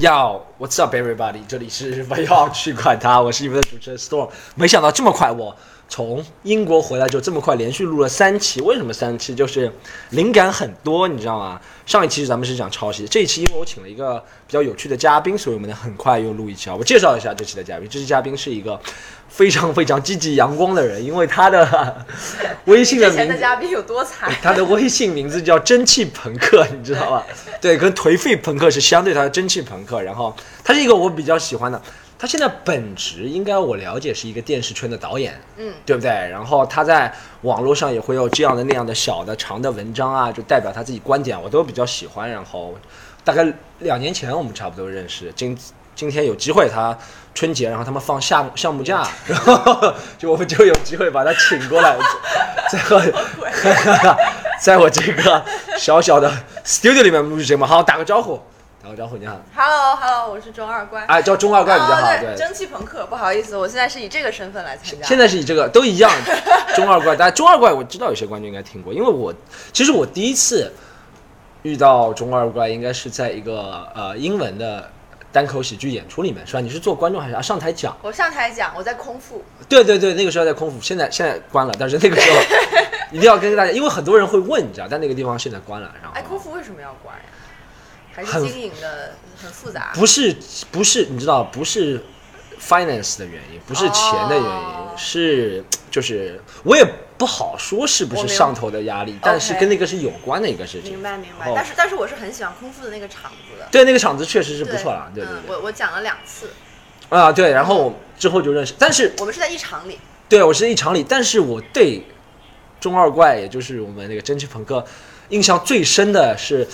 要，What's up, everybody？这里是不要去管他，我是你们的主持人 Storm。没想到这么快，我从英国回来就这么快，连续录了三期。为什么三期？就是灵感很多，你知道吗？上一期咱们是讲抄袭，这一期因为我请了一个比较有趣的嘉宾，所以我们呢很快又录一期啊。我介绍一下这期的嘉宾，这期嘉宾是一个非常非常积极阳光的人，因为他的微信的名字。的嘉宾有多惨？他的微信名字叫蒸汽朋克，你知道吧？对，跟颓废朋克是相对，他的蒸汽朋克。然后他是一个我比较喜欢的，他现在本职应该我了解是一个电视圈的导演，嗯，对不对？然后他在网络上也会有这样的那样的小的长的文章啊，就代表他自己观点，我都比较喜欢。然后大概两年前我们差不多认识，今今天有机会他春节，然后他们放项项目假，然后就我们就有机会把他请过来，在我 在我这个小小的 studio 里面录制节目。好，打个招呼，打个招呼，你好，Hello Hello，我是中二怪。哎，叫中二怪比较好，哦对。蒸汽朋克，不好意思，我现在是以这个身份来参加。现在是以这个都一样，中二怪，大家中二怪我知道有些观众应该听过，因为我其实我第一次遇到中二怪应该是在一个呃英文的单口喜剧演出里面，是吧？你是做观众还是啊上台讲？我上台讲，我在空腹。对对对，那个时候在空腹，现在现在关了，但是那个时候一定要跟大家，因为很多人会问，你知道，但那个地方现在关了，然后哎，空腹为什么要关呀？还是很经营的很复杂？不是不是，你知道不是 finance 的原因，不是钱的原因，哦是就是我也不好说是不是上头的压力，但是跟那个是有关的一个事情。明白明白哦。但是但是我是很喜欢空腹的那个场子的。对，那个场子确实是不错了，对对嗯，我我讲了两次，啊对，然后之后就认识，但是我们是在一场里。对我是一场里，但是我对中二怪，也就是我们那个蒸汽朋克，印象最深的是，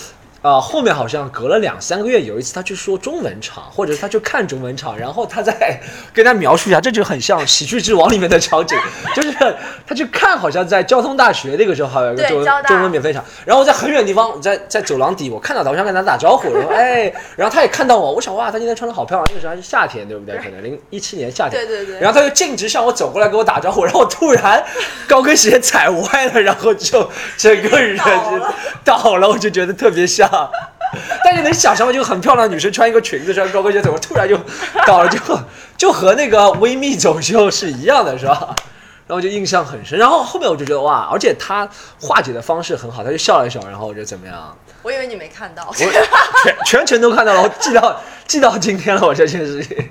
啊、后面好像隔了两三个月，有一次他去说中文场，或者他去看中文场，然后他再跟他描述一下，这就很像《喜剧之王》里面的场景，就是他去看，好像在交通大学那个时候，好像有个中文中文免费场，然后我在很远的地方，在在走廊底，我看到他，我想跟他打招呼，然后哎，然后他也看到我，我想哇，他今天穿的好漂亮，那个时候还是夏天，对不对？可能零一七年夏天，对对对然后他就径直向我走过来跟我打招呼，然后我突然高跟鞋踩歪了，然后就整个人就倒了，我就觉得特别像。大家能想象吗？就很漂亮的女生穿一个裙子，穿高跟鞋怎么，突然就 搞了，就就和那个微密走秀是一样的，是吧？然后就印象很深。然后后面我就觉得哇，而且他化解的方式很好，他就笑了笑，然后我就怎么样？我以为你没看到。我全全程都看到了，我记到记到今天了，我这件事情。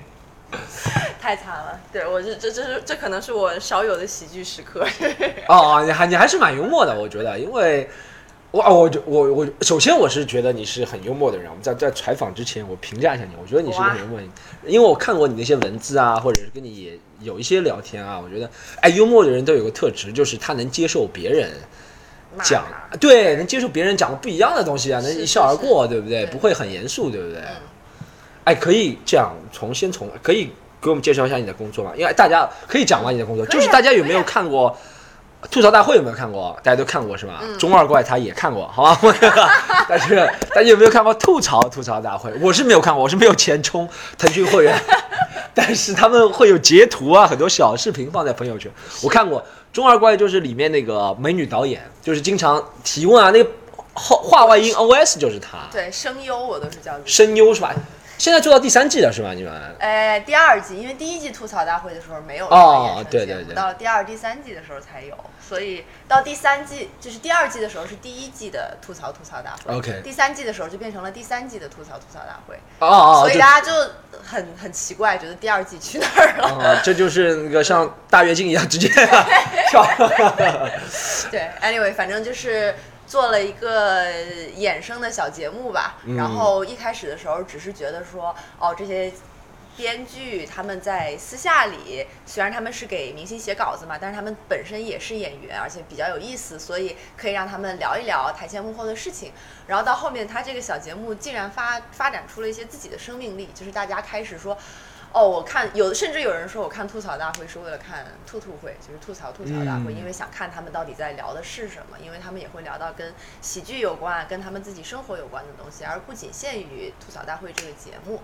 太惨了，对我这这这是这可能是我少有的喜剧时刻。哦，你还你还是蛮幽默的，我觉得，因为我啊我就我我首先我是觉得你是很幽默的人。我们在在采访之前，我评价一下你，我觉得你是个很幽默的人，因为我看过你那些文字啊，或者是跟你也有一些聊天啊，我觉得，哎，幽默的人都有个特质，就是他能接受别人讲，对，能接受别人讲不一样的东西啊，能一笑而过，是对不对？不会很严肃，对不对？嗯哎，可以这样从先从可以给我们介绍一下你的工作吗？因为大家可以讲完？你的工作啊就是大家有没有看过吐槽大会？有没有看过？大家都看过是吧？嗯中二怪他也看过，好吧？但是大家有没有看过吐槽吐槽大会？我是没有看过，我是没有钱充腾讯会员，但是他们会有截图啊，很多小视频放在朋友圈，我看过。中二怪就是里面那个美女导演，就是经常提问啊，那个话话外音 OS 就是他，对声优我都是叫声优是吧？现在做到第三季了是吧？你们？哎，第二季，因为第一季吐槽大会的时候没有哦这个对对对到了第二、第三季的时候才有，所以到第三季就是第二季的时候是第一季的吐槽吐槽大会 OK 第三季的时候就变成了第三季的吐槽吐槽大会，哦哦，所以大家就很很奇怪，觉得第二季去哪儿了？哦，这就是那个像大跃进一样直接跳。对，anyway，反正就是做了一个衍生的小节目吧。嗯然后一开始的时候只是觉得说，哦，这些编剧他们在私下里，虽然他们是给明星写稿子嘛，但是他们本身也是演员，而且比较有意思，所以可以让他们聊一聊台前幕后的事情。然后到后面，他这个小节目竟然发发展出了一些自己的生命力，就是大家开始说。哦，我看有甚至有人说我看吐槽大会是为了看吐吐会，就是吐槽吐槽大会，嗯因为想看他们到底在聊的是什么，因为他们也会聊到跟喜剧有关、跟他们自己生活有关的东西，而不仅限于吐槽大会这个节目。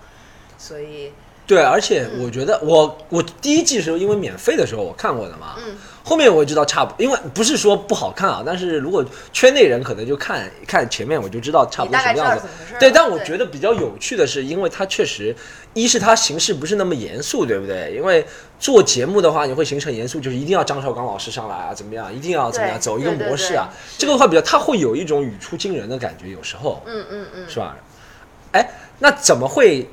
所以对，而且我觉得我我第一季的时候因为免费的时候我看过的嘛，嗯，后面我也知道差不，因为不是说不好看啊，但是如果圈内人可能就看看前面我就知道差不多什么样子。对，但我觉得比较有趣的是，因为它确实，一是它形式不是那么严肃，对不对？因为做节目的话，你会形成严肃，就是一定要张绍刚老师上来啊，怎么样，一定要怎么样，走一个模式啊。这个的话比较，它会有一种语出惊人的感觉，有时候。嗯嗯嗯，是吧？哎，那怎么会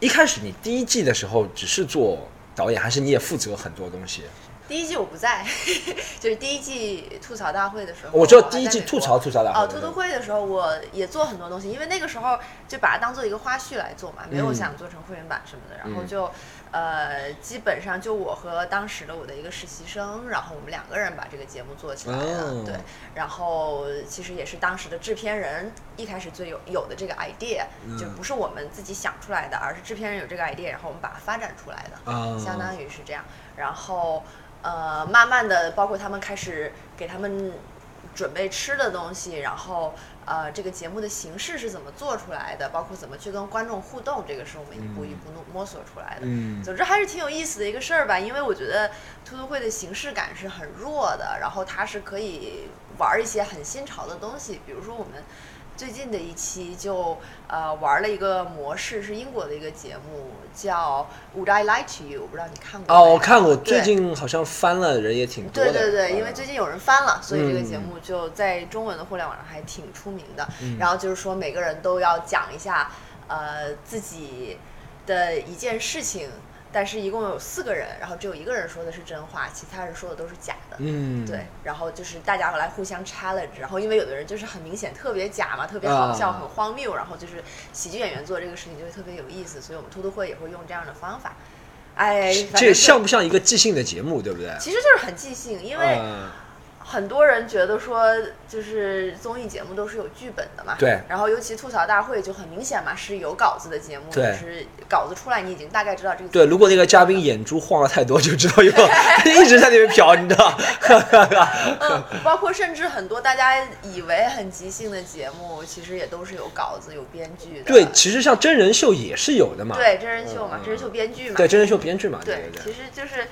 一开始你第一季的时候只是做导演，还是你也负责很多东西？第一季我不在，就是第一季吐槽大会的时候，我知道第一季吐槽吐槽大会哦，吐槽会的时候，我也做很多东西，因为那个时候就把它当做一个花絮来做嘛，没有嗯想做成会员版什么的，然后嗯就。呃，基本上就我和当时的我的一个实习生，然后我们两个人把这个节目做起来了，哦对。然后其实也是当时的制片人一开始最有有的这个 idea，、就嗯不是我们自己想出来的，而是制片人有这个 idea，然后我们把它发展出来的。啊相当于是这样。然后呃，慢慢的，包括他们开始给他们准备吃的东西，然后呃，这个节目的形式是怎么做出来的，包括怎么去跟观众互动，这个是我们一步一步弄摸索出来的。嗯总之还是挺有意思的一个事儿吧，因为我觉得兔兔会的形式感是很弱的，然后它是可以玩一些很新潮的东西，比如说我们。最近的一期就呃玩了一个模式，是英国的一个节目，叫《Would I Lie to You》，我不知道你看过没哦，我看过，最近好像翻了人也挺多的。对对对，因为嗯最近有人翻了，所以这个节嗯目就在中文的互联网上还挺出名的。嗯然后就是说每个人都要讲一下呃自己的一件事情，但是一共有四个人，然后只有一个人说的是真话，其他人说的都是假的。嗯，对，然后就是大家来互相 challenge，然后因为有的人就是很明显特别假嘛，特别好笑，啊很荒谬，然后就是喜剧演员做这个事情就会特别有意思，所以我们兔兔会也会用这样的方法。哎，这像不像一个即兴的节目，对不对？其实就是很即兴，因为嗯很多人觉得说，就是综艺节目都是有剧本的嘛。对然后尤其吐槽大会就很明显嘛，是有稿子的节目，就是稿子出来你已经大概知道这个。对，如果那个嘉宾眼珠晃了太多，就知道有 一直在那边瞟，你知道？嗯，包括甚至很多大家以为很即兴的节目，其实也都是有稿子、有编剧的。对，其实像真人秀也是有的嘛。对真人秀嘛，嗯真人秀编剧嘛。对，真人秀编剧嘛，对对，对其实就是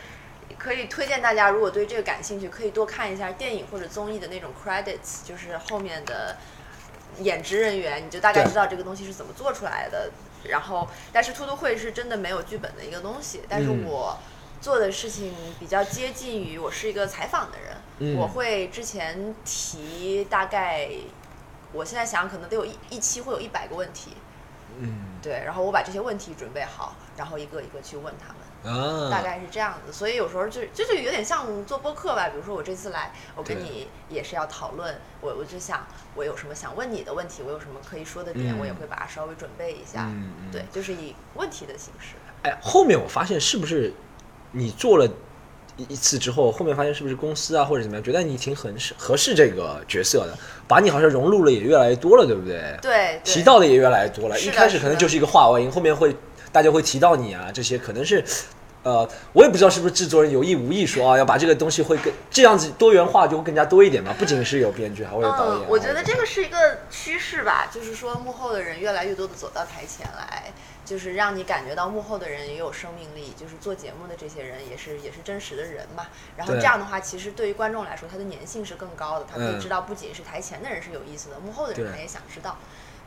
可以推荐大家，如果对这个感兴趣，可以多看一下电影或者综艺的那种 credits，就是后面的演职人员，你就大概知道这个东西是怎么做出来的。然后，但是突突会是真的没有剧本的一个东西，但是嗯我做的事情比较接近于我是一个采访的人，嗯我会之前提大概，我现在想可能得有一一期会有一百个问题，嗯对，然后我把这些问题准备好，然后一个一个去问他们。啊，大概是这样子，所以有时候就就就有点像做播客吧。比如说我这次来，我跟你也是要讨论，我我就想我有什么想问你的问题，我有什么可以说的点，嗯我也会把它稍微准备一下。嗯嗯对，就是以问题的形式。哎，后面我发现是不是你做了一一次之后，后面发现是不是公司啊或者怎么样，觉得你挺合适合适这个角色的，把你好像融入了也越来越多了，对不对？对，对提到的也越来越多了。一开始可能就是一个话外音，后面会大家会提到你啊，这些可能是。呃，我也不知道是不是制作人有意无意说啊，要把这个东西会更这样子多元化就会更加多一点嘛。不仅是有编剧，还会有导演。嗯，我觉得这个是一个趋势吧，就是说幕后的人越来越多的走到台前来，就是让你感觉到幕后的人也有生命力，就是做节目的这些人也是也是真实的人嘛。然后这样的话，其实对于观众来说，他的粘性是更高的，他可以嗯知道不仅是台前的人是有意思的，幕后的人他也想知道。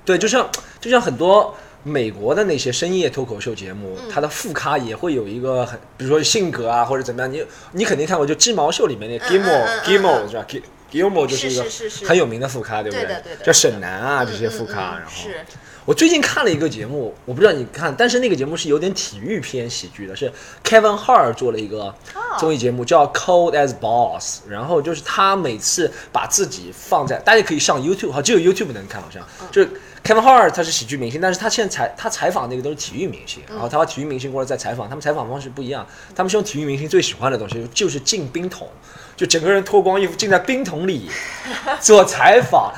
对，就像就像很多美国的那些深夜脱口秀节目，嗯。它的副咖也会有一个很，比如说性格啊或者怎么样，你你肯定看过，就鸡毛秀里面那嗯 Gilmore、嗯嗯 Gilmore 嗯是吧？Gilmore 就是一个很有名的副咖，对不对？叫沈南啊这些副咖，然后我最近看了一个节目，我不知道你看，但是那个节目是有点体育偏喜剧的，是 Kevin Hart 做了一个哦。综艺节目叫 Cold as Balls，然后就是他每次把自己放在，大家可以上 YouTube，好，只有 YouTube 能看，好像。嗯。就是 Kevin Hart 他是喜剧明星，但是他现在采他采访那个都是体育明星，嗯然后他把体育明星过来再采访，他们采访方式不一样，他们是用体育明星最喜欢的东西，就是进冰桶，就整个人脱光衣服进在冰桶里 做采访。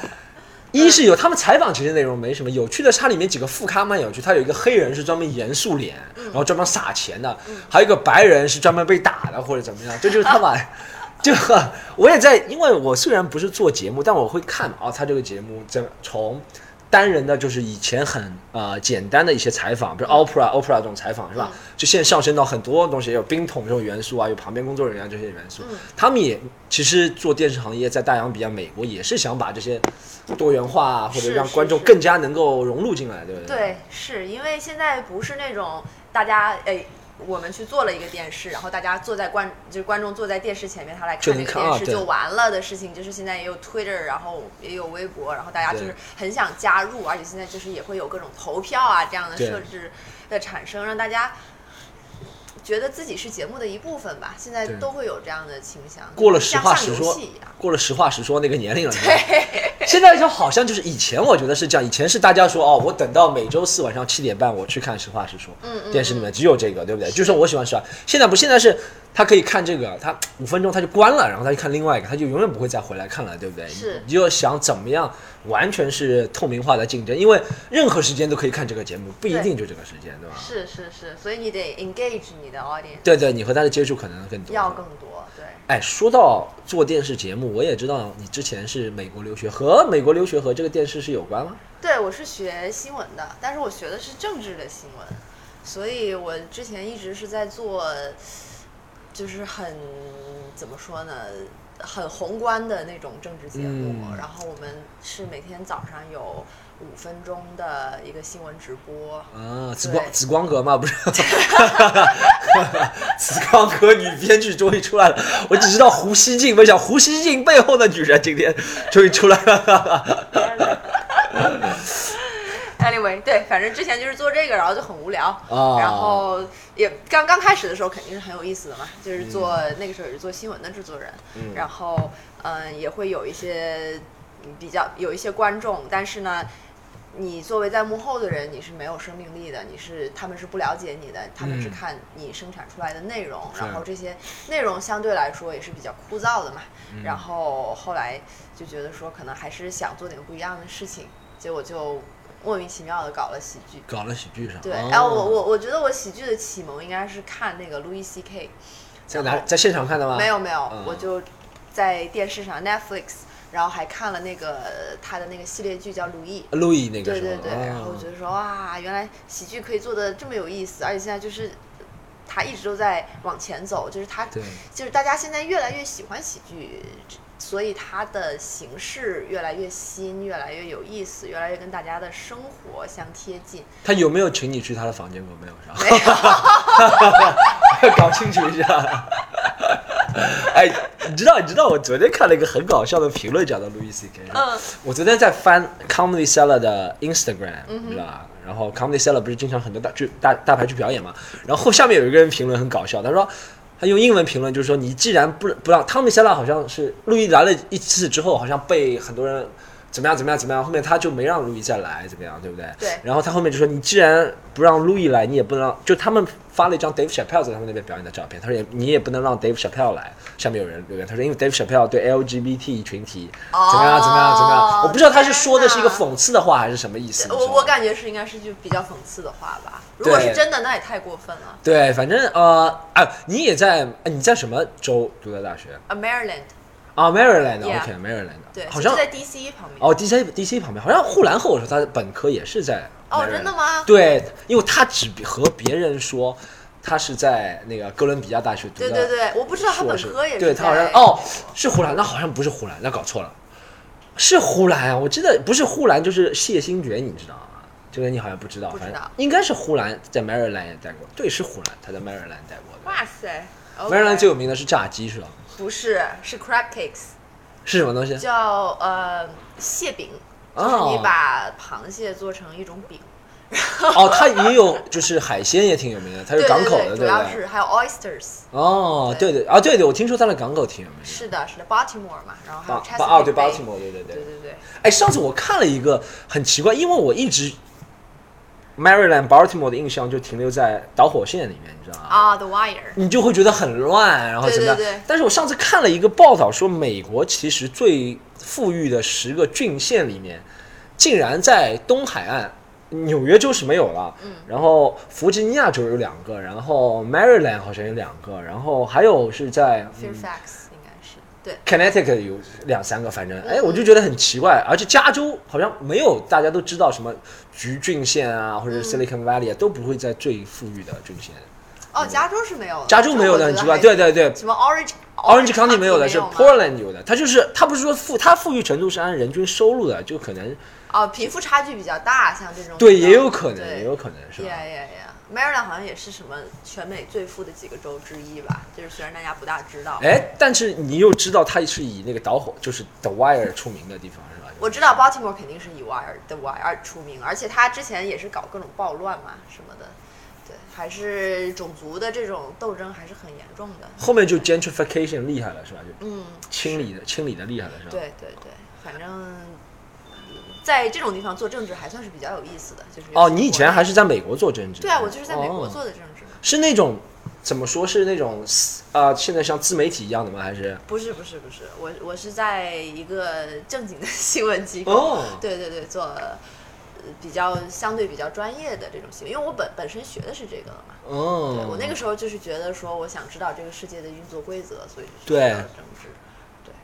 一是有他们采访其实内容没什么有趣的，是它里面几个副咖蛮有趣。他有一个黑人是专门严肃脸，然后专门撒钱的，还有一个白人是专门被打的或者怎么样。这就是他把，这个我也在，因为我虽然不是做节目，但我会看啊，他这个节目怎从单人的，就是以前很呃简单的一些采访，比如 opera opera 这种采访是吧？就现在上升到很多东西，有冰桶这种元素啊，有旁边工作人员这些元素。嗯他们也其实做电视行业，在大洋彼岸美国也是想把这些多元化啊，或者让观众更加能够融入进来，对不对？对，是因为现在不是那种大家哎。我们去做了一个电视，然后大家坐在观，就是观众坐在电视前面，他来看这个电视就完了的事情。就是现在也有 Twitter，然后也有微博，然后大家就是很想加入，而且现在就是也会有各种投票啊这样的设置的产生，让大家觉得自己是节目的一部分吧。现在都会有这样的倾向，过了实话实说。过了实话实说那个年龄了。对现在就好像就是以前，我觉得是这样。以前是大家说哦，我等到每周四晚上七点半我去看《实话实说》，嗯嗯电视里面只有这个，对不对？就是说我喜欢实话。现在不，现在是他可以看这个，他五分钟他就关了，然后他就看另外一个，他就永远不会再回来看了，对不对？是你就想怎么样完全是透明化的竞争，因为任何时间都可以看这个节目，不一定就这个时间，对吧？是是是，所以你得 engage 你的 audience，对对，你和他的接触可能更多。要更多，对。哎，说到做电视节目，我也知道你之前是美国留学，和美国留学和这个电视是有关吗？对，我是学新闻的，但是我学的是政治的新闻，所以我之前一直是在做，就是很怎么说呢，很宏观的那种政治节目。嗯然后我们是每天早上有五分钟的一个新闻直播。啊，紫光紫光阁嘛？不是，紫光阁女编剧终于出来了。我只知道胡锡进，没想胡锡进背后的女人今天终于出来了。Anyway，对，反正之前就是做这个，然后就很无聊，啊然后也刚刚开始的时候肯定是很有意思的嘛，就是做、那个时候也是做新闻的制作人，嗯然后嗯、也会有一些嗯比较有一些观众，但是呢。你作为在幕后的人，你是没有生命力的，你是他们是不了解你的，他们是嗯看你生产出来的内容，是然后这些内容相对来说也是比较枯燥的嘛。嗯然后后来就觉得说，可能还是想做点不一样的事情，结果就莫名其妙的搞了喜剧。搞了喜剧上，对，哦然后我我我觉得我喜剧的启蒙应该是看那个 Louis C K，在哪？在现场看的吗？没有没有，嗯。我就在电视上 Netflix，然后还看了那个他的那个系列剧叫《路易》。路易那个，对对对，哦然后我觉得说哇，原来喜剧可以做的这么有意思，而且现在就是他一直都在往前走，就是他对。就是大家现在越来越喜欢喜剧，所以它的形式越来越新，越来越有意思，越来越跟大家的生活相贴近。他有没有请你去他的房间过？没有是吧？没有，搞清楚一下。哎，你知道，你知道，我昨天看了一个很搞笑的评论，讲到路易 C K。嗯，我昨天在翻 Comedy Cellar 的 Instagram，、嗯你知道吧？然后 Comedy Cellar 不是经常很多大剧大大牌去表演嘛？然后下面有一个人评论很搞笑，他说。他用英文评论就是说，你既然不不让汤米·塞拉好像是路易来了一次之后，好像被很多人怎么样怎么样怎么样，后面他就没让路易再来，怎么样，对不对？对然后他后面就说，你既然不让路易来，你也不能让，就他们发了一张 Dave Chappelle 在他们那边表演的照片，他说也你也不能让 Dave Chappelle 来。下面有人留言，他说因为 Dave Chappelle 对 LGBT 群体怎么样怎么样怎么样，我不知道他是说的是一个讽刺的话还是什么意思。我我感觉是应该是就比较讽刺的话吧。如果是真的，那也太过分了。对，反正呃，啊，你也在，呃你在什么州读的大学？啊，Maryland，啊，Maryland，OK，Maryland，、对，好像就在 DC 旁边。哦，DC DC 旁边，好像护栏和我说他本科也是在。哦真的吗对，因为他只和别人说他是在那个哥伦比亚大学读的，对对对，我不知道他本科也是对他好像哦是湖南，那好像不是湖南，那搞错了，是湖南啊，我记得不是呼兰就是谢新觉，你知道吗？这个你好像不知道，不知道反正应该是湖南在 Maryland 也待过，对，是湖南，他在 Maryland 待过的。哇塞 Maryland 最有名的是炸鸡是吧？不是是 crab cakes，是什么东西？叫呃蟹饼，就是哦你把螃蟹做成一种饼。哦，它也有，就是海鲜也挺有名的，它是港口的，对对，对？要是还有 oysters。哦，对对啊，对对，我听说它的港口挺有名的。是的，是的，Baltimore 嘛，然后还有 Chesapeake 对 Bay，Baltimore，对对对。对对对，哎，上次我看了一个很奇怪，因为我一直 Maryland Baltimore 的印象就停留在导火线里面，你知道吗？啊，The Wire。你就会觉得很乱，然后怎么样？对对对但是我上次看了一个报道，说美国其实最富裕的十个郡县里面，竟然在东海岸，纽约州是没有了，嗯然后弗吉尼亚州有两个，然后 Maryland 好像有两个，然后还有是在、对，Connecticut 有两三个，反正哎，我就觉得很奇怪，而且加州好像没有大家都知道什么橘郡县啊，或者嗯 Silicon Valley 啊，都不会在最富裕的郡县。哦，加州是没有的，加州没有的，很奇怪。对对对什么 Orange，Orange County 没有的，是 Portland 有的。它就是它不是说富，它富裕程度是按人均收入的，就可能哦，贫富差距比较大，像这种对，也有可能，对也有可能是吧？Yeah, yeah, yeah. Maryland 好像也是什么全美最富的几个州之一吧，就是虽然大家不大知道。哎，但是你又知道它是以那个导火，就是 The Wire 出名的地方是吧？我知道 Baltimore 肯定是以 Wire The Wire 出名，而且他之前也是搞各种暴乱嘛什么的，对，还是种族的这种斗争还是很严重的。后面就 gentrification 厉害了是吧？就嗯，清理的清理的厉害了是吧？对对对，反正在这种地方做政治还算是比较有意思的，就是哦，你以前还是是在美国做政治？对啊，我就是在美国哦做的政治嘛。是那种怎么说是那种啊、现在像自媒体一样的吗？还是不是不是不是，我我是在一个正经的新闻机构，哦对对对，做呃比较相对比较专业的这种新闻，因为我本本身学的是这个的嘛。哦？对我那个时候就是觉得说，我想知道这个世界的运作规则，所以对政治。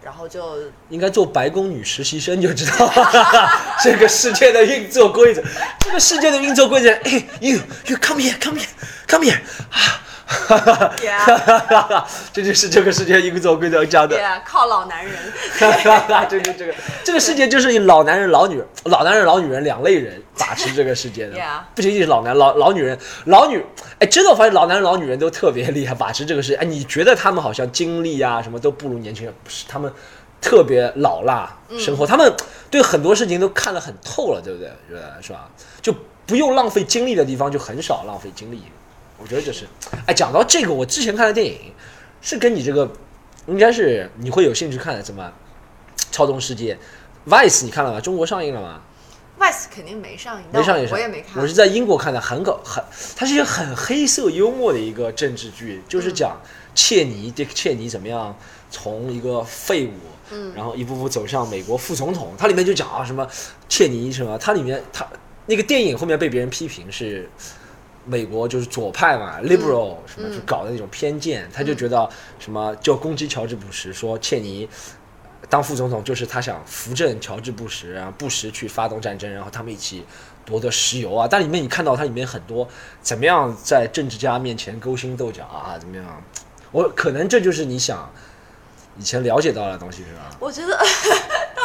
然后就应该做白宫女实习生就知道 这个世界的运作规则。这个世界的运作规则，哎，you you come here come here come here 啊，Yeah 这就是这个世界运作规则讲的。yeah 靠老男人。这个这个这个世界就是以老男人、老女人、老男人、老女人两类人把持这个世界的 Yeah 不仅仅是老男、老老女人、老女。哎，真的我发现老男人、老女人都特别厉害，把持这个世界。哎，你觉得他们好像经历啊什么都不如年轻人，不是他们特别老辣生活，他们对很多事情都看得很透了，对不对？觉得是吧？就不用浪费精力的地方就很少浪费精力。我觉得就是，哎，讲到这个，我之前看的电影是跟你这个应该是你会有兴趣看的，什么《超动世界》Vice 你看了吗？中国上映了吗？Vice 肯定没上映，没上映，我也没看。我是在英国看的，很搞很，它是一个很黑色幽默的一个政治剧，就是讲切尼切尼怎么样从一个废物，嗯然后一步步走向美国副总统。它里面就讲啊什么切尼什么，它里面它那个电影后面被别人批评是。美国就是左派嘛，liberal 什么就搞的那种偏见，他就觉得什么就攻击乔治布什，说切尼当副总统就是他想扶正乔治布什，然后布什去发动战争，然后他们一起夺得石油啊。但里面你看到它里面很多怎么样在政治家面前勾心斗角啊，怎么样？我可能这就是你想以前了解到的东西是吧？我觉得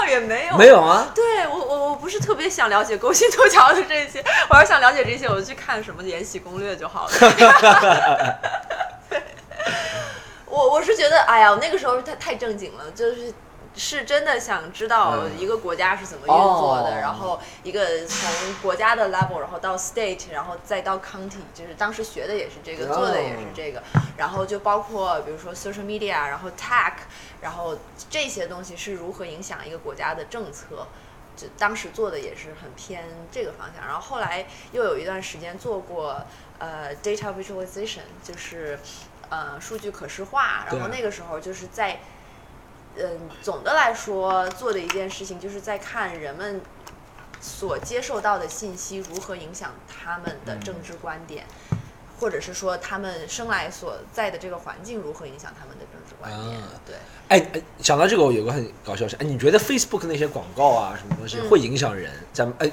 倒也没有，没有啊，对我我我不是特别想了解勾心斗角的这些，我要想了解这些，我就去看什么《延禧攻略》就好了。我我是觉得，哎呀，我那个时候太太正经了，就是是真的想知道嗯。一个国家是怎么运作的，哦。然后一个从国家的 level，然后到 state，然后再到 county，就是当时学的也是这个，哦。做的也是这个，然后就包括比如说 social media，然后 tech，然后这些东西是如何影响一个国家的政策。就当时做的也是很偏这个方向，然后后来又有一段时间做过呃 data visualization，就是呃数据可视化，然后那个时候就是在嗯总的来说做的一件事情就是在看人们所接受到的信息如何影响他们的政治观点。或者是说他们生来所在的这个环境如何影响他们的政治观点？啊对，哎哎，想到这个，我有个很搞笑的事，哎，你觉得 Facebook 那些广告啊，什么东西嗯会影响人？咱们哎，就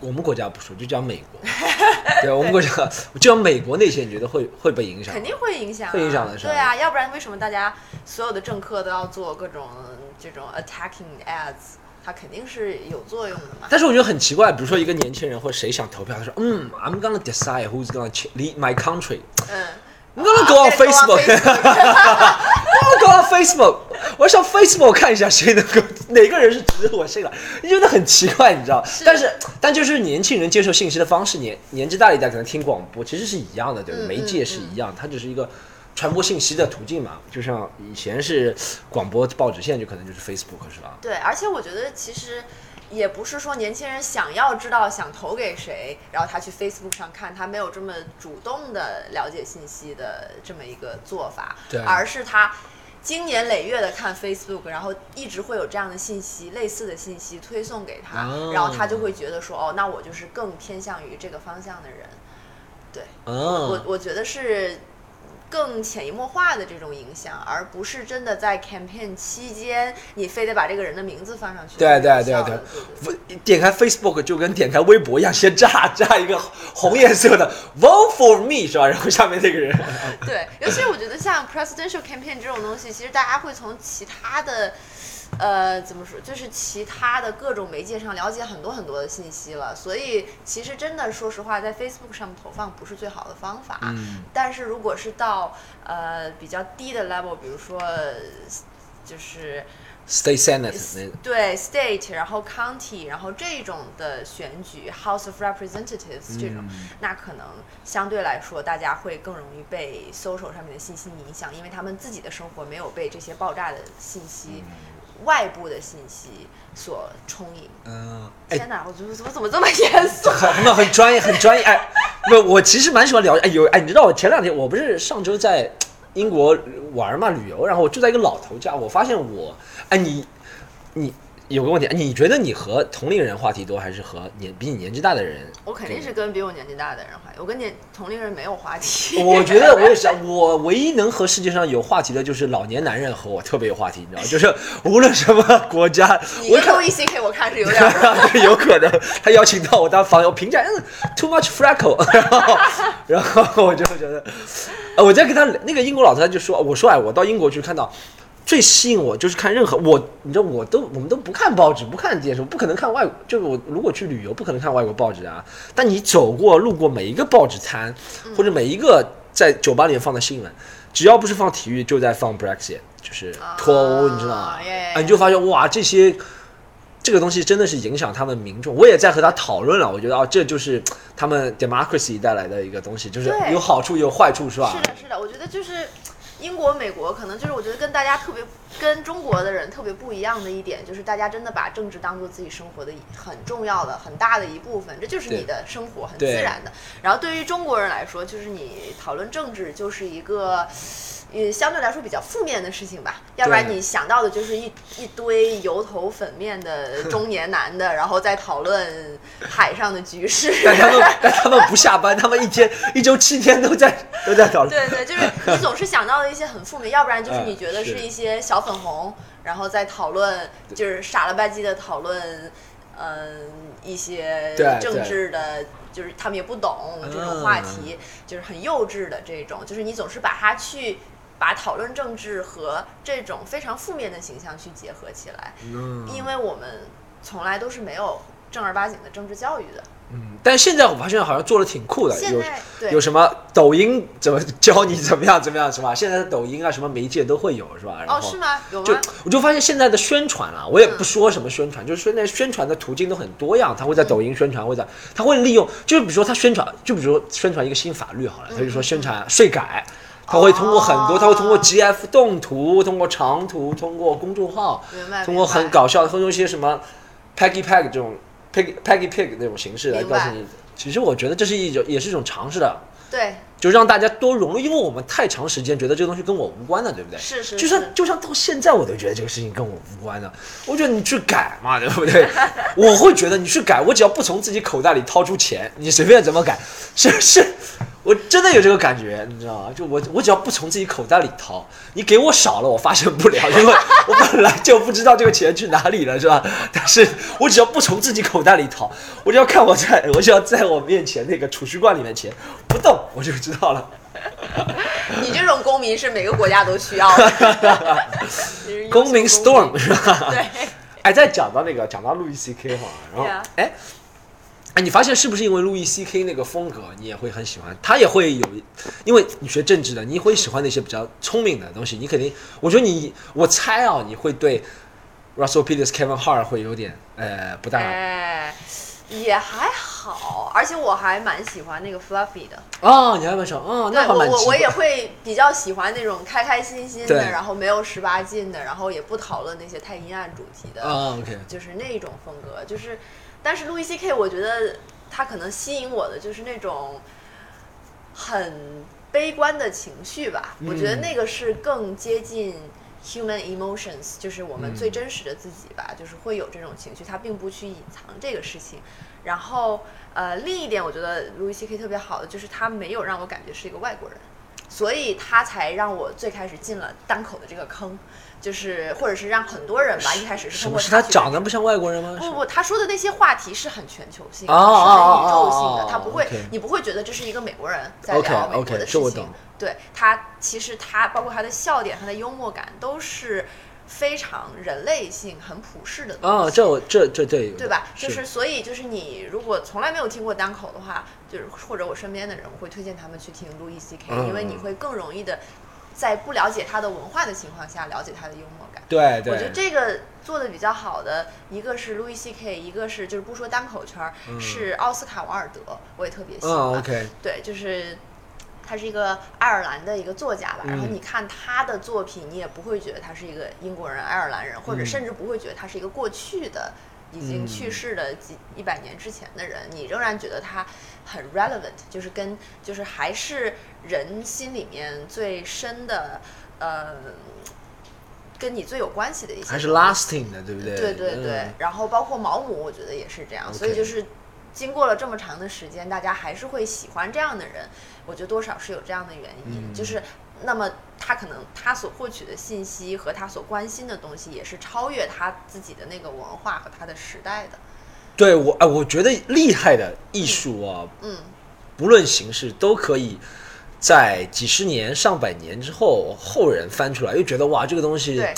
我们国家不说，就讲美国，对，我们国家就讲美国那些，你觉得会会被影响？肯定会影响、啊，会影响的是对啊，要不然为什么大家所有的政客都要做各种这种 attacking ads？它肯定是有作用的嘛。但是我觉得很奇怪，比如说一个年轻人或谁想投票，他说，嗯，I'm gonna decide who's gonna lead my country。嗯 I'm gonna go on Facebook. Gonna go on Facebook. 我上 Facebook 看一下谁能够 哪个人是值得我信了，你觉得很奇怪，你知道？但是但就是年轻人接受信息的方式，年年纪大一代可能听广播其实是一样的，对媒介是一样，它只是一个传播信息的途径嘛。就像以前是广播、报纸，现在就可能就是 Facebook 是吧？对，而且我觉得其实也不是说年轻人想要知道想投给谁，然后他去 Facebook 上看，他没有这么主动的了解信息的这么一个做法，对而是他。经年累月的看 Facebook，然后一直会有这样的信息、类似的信息推送给他，哦然后他就会觉得说，哦，那我就是更偏向于这个方向的人。对，嗯，我我觉得是更潜移默化的这种影响，而不是真的在 campaign 期间你非得把这个人的名字放上去。对对对对，点开 Facebook 就跟点开微博一样，先炸炸一个红颜色的 Vote for me 是吧？然后下面那个人。对，尤其是我觉得像 presidential campaign 这种东西，其实大家会从其他的。呃，怎么说？就是其他的各种媒介上了解很多很多的信息了，所以其实真的，说实话，在 Facebook 上面投放不是最好的方法。嗯。但是如果是到呃比较低的 level，比如说就是 state senate，对 state，然后 county，然后这种的选举 House of Representatives 这种，那可能相对来说大家会更容易被 social 上面的信息影响，因为他们自己的生活没有被这些爆炸的信息。外部的信息所充盈。嗯，天哪，我怎么怎么怎么这么严肃？很很专业，很专业。哎，不，我其实蛮喜欢聊。哎，有哎，你知道我前两天我不是上周在英国玩嘛，旅游，然后我住在一个老头家，我发现我，哎，你，你。有个问题，你觉得你和同龄人话题多，还是和年比你年纪大的人？我肯定是跟比我年纪大的人话题，我跟年同龄人没有话题。我觉得我也是，我唯一能和世界上有话题的就是老年男人和我特别有话题，你知道吗？就是无论什么国家，我跟 E C K 我看是有点 有可能，他邀请到我当访友，评价嗯 too much freckle，然后 然后我就觉得，呃，我在跟他那个英国老头他就说，我说哎，我到英国去看到。最吸引我就是看任何我，你知道我都我们都不看报纸，不看电视，不可能看外，就是我如果去旅游，不可能看外国报纸啊。但你走过路过每一个报纸摊，或者每一个在酒吧里面放的新闻，只要不是放体育，就在放 Brexit，就是脱欧，你知道吗？啊，你就发现哇，这些这个东西真的是影响他们民众。我也在和他讨论了，我觉得啊，这就是他们 democracy 带来的一个东西，就是有好处有坏处，是吧？是的，是的，我觉得就是。英国、美国可能就是我觉得跟大家特别、跟中国的人特别不一样的一点，就是大家真的把政治当做自己生活的很重要的、很大的一部分，这就是你的生活，很自然的。然后对于中国人来说，就是你讨论政治就是一个。也相对来说比较负面的事情吧，要不然你想到的就是一一堆油头粉面的 中年男的，然后在讨论海上的局势。但他们但他们不下班，他们一天一周七天都在都在讨论。对对，就是你总是想到的一些很负面，要不然就是你觉得是一些小粉红，然后在讨论，就是傻了吧唧的讨论，嗯，一些政治的，就是他们也不懂这种话题，就是很幼稚的这种，就是你总是把它去。把讨论政治和这种非常负面的形象去结合起来，因为我们从来都是没有正儿八经的政治教育的。嗯，但现在我发现好像做的挺酷的，有有什么抖音怎么教你怎么样怎么样是吧？现在的抖音啊，什么媒介都会有是吧？哦，是吗？有吗？就我就发现现在的宣传啊，我也不说什么宣传，就是现在宣传的途径都很多样。他会在抖音宣传，会在他会利用，就比如说他宣传，就比如说宣传一个新法律好了，他就说宣传税改。他会通过很多，他会通过 GF 动图，通过长图，通过公众号，通过很搞笑的，通过一些什么 Peggy Peg 这种 Peggy Peggy Pig 那种形式来告诉你。其实我觉得这是一种，也是一种尝试的。对。就让大家多融入，因为我们太长时间觉得这个东西跟我无关了，对不对？是是。就算就算到现在，我都觉得这个事情跟我无关的。我觉得你去改嘛，对不对？我会觉得你去改，我只要不从自己口袋里掏出钱，你随便怎么改，是是。我真的有这个感觉，你知道吗？就我，我只要不从自己口袋里掏，你给我少了，我发现不了，因为我本来就不知道这个钱去哪里了，是吧？但是我只要不从自己口袋里掏，我就要看我在，我就要在我面前那个储蓄罐里面钱不动，我就知道了。你这种公民是每个国家都需要的。公民 storm 是吧？对。哎，再讲到那个，讲到路易 C K 哈，然后哎。哎，你发现是不是因为路易 C K 那个风格，你也会很喜欢？他也会有，因为你学政治的，你会喜欢那些比较聪明的东西。你肯定，我觉得你，我猜啊，你会对 Russell Peters、Kevin Hart 会有点呃不大。哎，也还好，而且我还蛮喜欢那个 Fluffy 的。哦，你还蛮喜欢，哦，那我我我也会比较喜欢那种开开心心的，然后没有十八禁的，然后也不讨论那些太阴暗主题的。啊，OK，就是那种风格，就是。但是路易 C K，我觉得他可能吸引我的就是那种很悲观的情绪吧。我觉得那个是更接近 human emotions，就是我们最真实的自己吧。就是会有这种情绪，他并不去隐藏这个事情。然后，呃，另一点我觉得路易 C K 特别好的就是他没有让我感觉是一个外国人。所以他才让我最开始进了单口的这个坑，就是或者是让很多人吧，一开始是通过他去长得不像外国人吗？不不，他说的那些话题是很全球性的，是很宇宙性的，他不会你不会觉得这是一个美国人在聊美国的事情。对他，其实他包括他的笑点、他的幽默感，都是非常人类性、很普世的东西。哦，这我这这对对吧？就是是所以就是你如果从来没有听过单口的话，就是或者我身边的人，我会推荐他们去听路易 C K，、嗯因为你会更容易的在不了解他的文化的情况下了解他的幽默感。对我觉得，这个做的比较好的，一个是路易 C K，一个是就是不说单口圈儿，是奥斯卡王尔德，我也特别喜欢。嗯，OK，对，就是他是一个爱尔兰的一个作家吧，然后嗯。你看他的作品，你也不会觉得他是一个英国人、爱尔兰人，或者嗯。甚至不会觉得他是一个过去的。已经嗯。去世的几一百年之前的人，你仍然觉得他很 relevant，就是跟就是还是人心里面最深的，呃，跟你最有关系的一些还是 lasting 的，对不对？对对？对，嗯。然后包括毛姆，我觉得也是这样。所以就是经过了这么长的时间，大家还是会喜欢这样的人，我觉得多少是有这样的原因，嗯。就是那么他可能他所获取的信息和他所关心的东西，也是超越他自己的那个文化和他的时代的，对我哎，我觉得厉害的艺术啊，嗯，不论形式都可以。在几十年、上百年之后，后人翻出来，又觉得哇，这个东西对，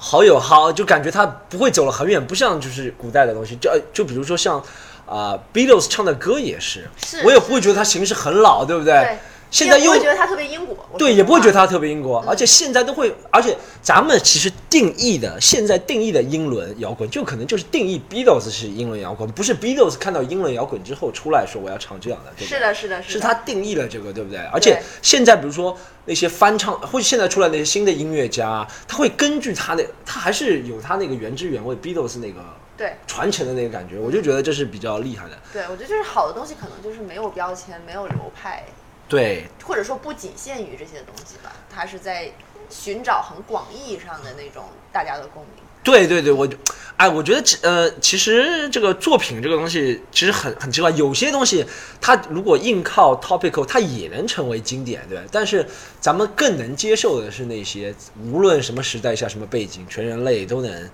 好有好，就感觉他不会走了很远，不像就是古代的东西。就就比如说像啊、Beatles 唱的歌也是，是我也不会觉得它形式很老，对不对？对现在又会觉得他特别英国，对，也不会觉得它特别英国，而且现在都会，而且咱们其实定义的现在定义的英伦摇滚，就可能就是定义 Beatles 是英伦摇滚，不是 Beatles 看到英伦摇滚之后出来说我要唱这样的？是的，是的，的是他定义了这个，对不对？而且现在比如说那些翻唱，或者现在出来那些新的音乐家，他会根据他的，他还是有他那个原汁原味 Beatles 那个对传承的那个感觉，我就觉得这是比较厉害的。对，我觉得就是好的东西可能就是没有标签，没有流派，对，或者说不仅限于这些东西吧，它是在寻找很广义上的那种大家的共鸣。对对对，我就，哎，我觉得其呃，其实这个作品这个东西其实很很奇怪，有些东西它如果硬靠 topical，它也能成为经典，对吧？但是咱们更能接受的是那些无论什么时代下、什么背景，全人类都能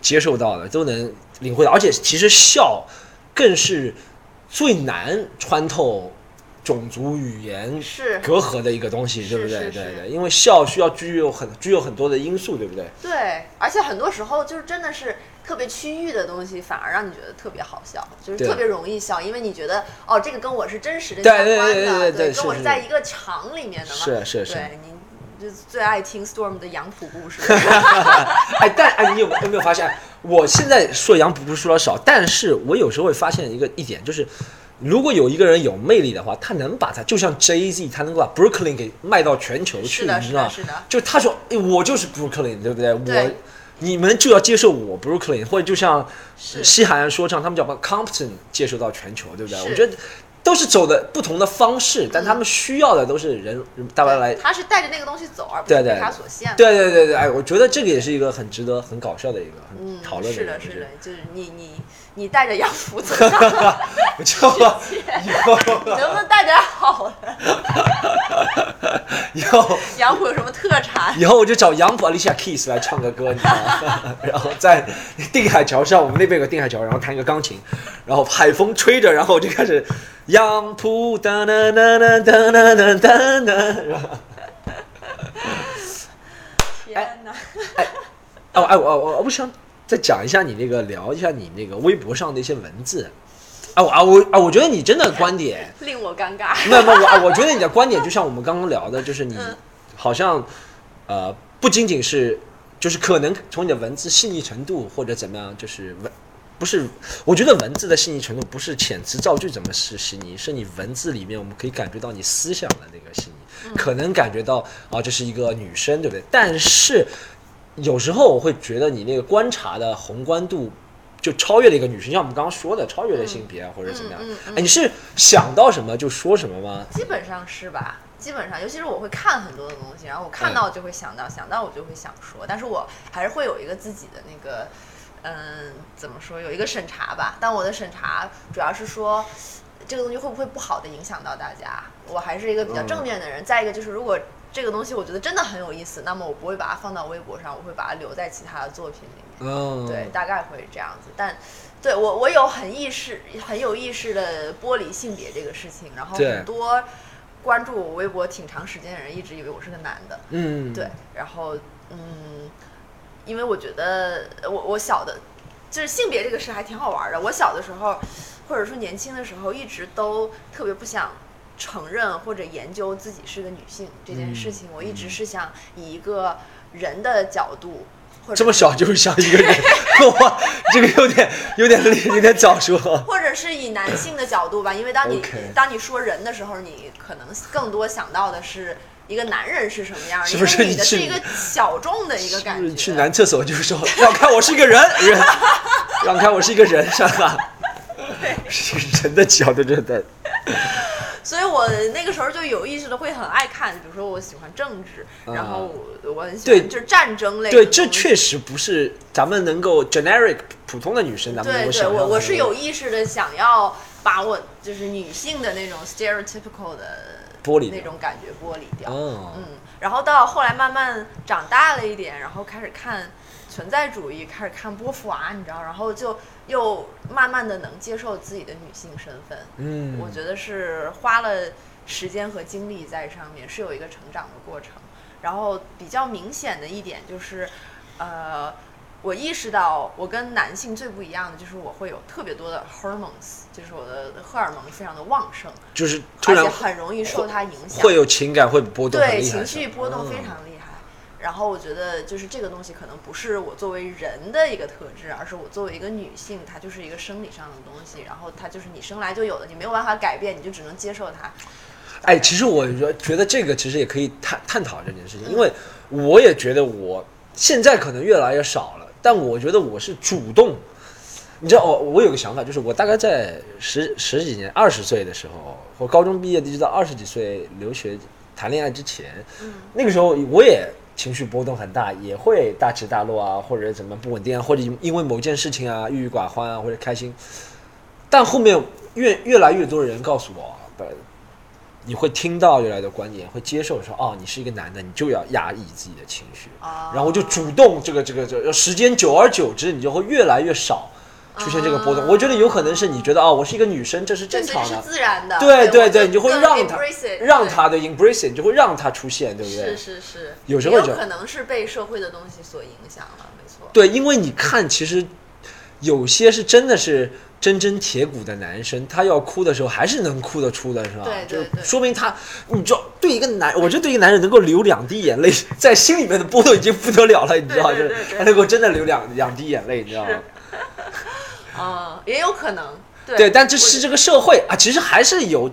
接受到的，都能领会到，而且其实笑更是最难穿透种族语言是隔阂的一个东西，对不对？对对，因为笑需要具有很具有很多的因素，对不对？对，而且很多时候就是真的是特别区域的东西，反而让你觉得特别好笑，就是特别容易笑，因为你觉得哦，这个跟我是真实的对相关的，对对对对是是跟我是在一个场里面的嘛。是是是对你就最爱听 Storm 的杨浦故事。哎，但哎，你有有没有发现？我现在说杨浦不说的少，但是我有时候会发现一个一点，就是如果有一个人有魅力的话，他能把他就像 Jay Z，他能够把 Brooklyn 给卖到全球去，你知道就他说，哎，我就是 Brooklyn，对不对？对。我你们就要接受我 Brooklyn，或者就像是。西海岸说唱，他们叫把 Compton 接受到全球，对不对？我觉得都是走的不同的方式，但他们需要的都是人，大白来他是带着那个东西走，而不是被他所限。对对对对，哎，我觉得这个也是一个很值得、很搞笑的一个、讨，论是的，是的，就是你你你带着杨浦走，我就以后你能不能带点好的？以后杨浦有什么特产？以后我就找杨浦 Alicia Keys 来唱个歌，你知道吗？然后在定海桥上，我们那边有个定海桥，然后弹一个钢琴，然后海风吹着，然后我就开始杨浦哒哒哒哒哒哒哒哒天哪！哦哎我我我想再讲一下你那个聊一下你那个微博上的一些文字。啊我啊我啊我觉得你真的观点令我尴尬。没有没有，我 我觉得你的观点就像我们刚刚聊的，就是你嗯 好像呃不仅仅是就是可能从你的文字细腻程度或者怎么样，就是文不是，我觉得文字的细腻程度不是遣词造句怎么是细腻，是你文字里面我们可以感觉到你思想的那个细腻，可能感觉到啊这是一个女生，对不对？但是有时候我会觉得你那个观察的宏观度。就超越了一个女生，像我们刚刚说的，超越了性别啊，或者怎么样。哎，你是想到什么就说什么吗？基本上是吧？基本上，尤其是我会看很多的东西，然后我看到就会想到，想到我就会想说，但是我还是会有一个自己的那个，嗯，怎么说，有一个审查吧。但我的审查主要是说。这个东西会不会不好的影响到大家？我还是一个比较正面的人。再一个就是，如果这个东西我觉得真的很有意思，那么我不会把它放到微博上，我会把它留在其他的作品里面。嗯，对，大概会这样子。但对我，我有很意识、很有意识的剥离性别这个事情，然后很多关注我微博挺长时间的人一直以为我是个男的。嗯，对，然后嗯，因为我觉得我我小的，就是性别这个事还挺好玩的。我小的时候，或者说年轻的时候，一直都特别不想承认或者研究自己是个女性这件事情。我一直是想以一个人的角度，或者这么小就是像一个人，哇，这个有点有点有点早说。或者是以男性的角度吧，因为当你当你说人的时候，你可能更多想到的是一个男人是什么样，是不是一个女的是是一个小众的一个感觉。去男厕所就是说，让开我是一个人，人，让开我是一个人，是吧？是一个人的角度，真的。所以我那个时候就有意识的会很爱看，比如说我喜欢政治，然后我我很喜对欢就是战争类的对。这确实不是咱们能够 generic 普通的女生，咱们能对我我是有意识的想要把我就是女性的那种 stereotypical 的玻璃那种感觉剥离掉。哦，嗯，然后到后来慢慢长大了一点，然后开始看存在主义，开始看波伏娃，你知道，然后就又慢慢的能接受自己的女性身份。嗯，我觉得是花了时间和精力在上面，是有一个成长的过程。然后比较明显的一点就是，呃，我意识到我跟男性最不一样的就是我会有特别多的 hormones，就是我的荷尔蒙非常的旺盛，就是突然而且很容易受它影响。会有情感会波动对，情绪波动非嗯常厉害。然后我觉得就是这个东西可能不是我作为人的一个特质，而是我作为一个女性，它就是一个生理上的东西，然后它就是你生来就有的，你没有办法改变，你就只能接受它。哎，其实我觉觉得这个其实也可以探探讨这件事情，因为我也觉得我现在可能越来越少了，但我觉得我是主动。你知道，我我有个想法，就是我大概在十十几年、二十岁的时候，我高中毕业一直到二十几岁留学谈恋爱之前，嗯那个时候我也情绪波动很大，也会大起大落啊，或者怎么不稳定啊，或者因为某件事情啊郁郁寡欢啊，或者开心。但后面越越来越多人告诉我，不，你会听到原来的观点，会接受说，哦，你是一个男的，你就要压抑自己的情绪，啊然后就主动这个这个这个，时间久而久之，你就会越来越少出现这个波动。啊我觉得有可能是你觉得哦，我是一个女生，这是正常的，自然的。对对对，你就会让他让他的 embrace，it，你就会让他出现，对不对？是是是，有时候就可能是被社会的东西所影响了，没错。对，因为你看，其实有些是真的是真真铁骨的男生，他要哭的时候还是能哭得出的，是吧？对对对就说明他，你知道，对一个男，我觉得对一个男人能够流两滴眼泪，在心里面的波动已经不得了了，你知道，就是他能够真的流两两滴眼泪，你知道吗？啊，也有可能。对对，但这是这个社会啊，其实还是有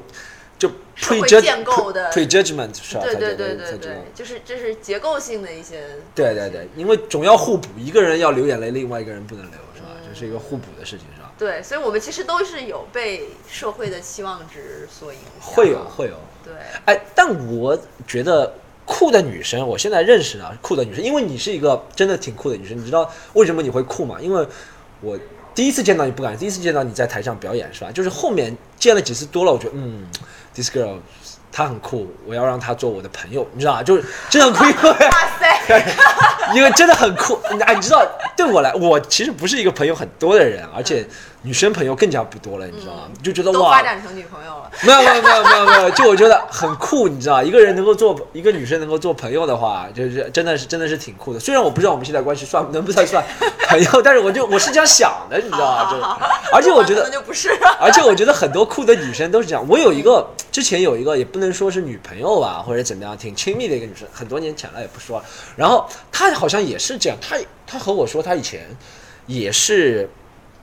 就 prejudge 建构的 prejudgment 是吧？对才对对对，就是这是结构性的一些。对对对，因为总要互补，一个人要流眼泪，另外一个人不能流，是一个互补的事情，是吧？对，所以我们其实都是有被社会的期望值所影响。会有会有。对，哎，但我觉得酷的女生，我现在认识的酷的女生，因为你是一个真的挺酷的女生，你知道为什么你会酷吗？因为我第一次见到你不敢，第一次见到你在台上表演是吧？就是后面见了几次多了，我觉得嗯，this girl 她很酷，我要让他做我的朋友，你知道吗？就是真的很酷，因为 真的很酷。哎，你知道，对我来，我其实不是一个朋友很多的人，而且女生朋友更加不多了，你知道吗？就觉得哇都发，展成女朋友了。没有没有没有没有没有，就我觉得很酷，你知道，一个人能够做一个女生能够做朋友的话，就是真的是真的是挺酷的。虽然我不知道我们现在关系算能不能算朋友，但是我就我是这样想的，你知道吗？就而且我觉得就不是。而且我觉得很多酷的女生都是这样。我有一个之前有一个也不能说是女朋友吧，或者怎么样，挺亲密的一个女生，很多年前了也不说了。然后她好像也是这样，她她和我说，她以前也是，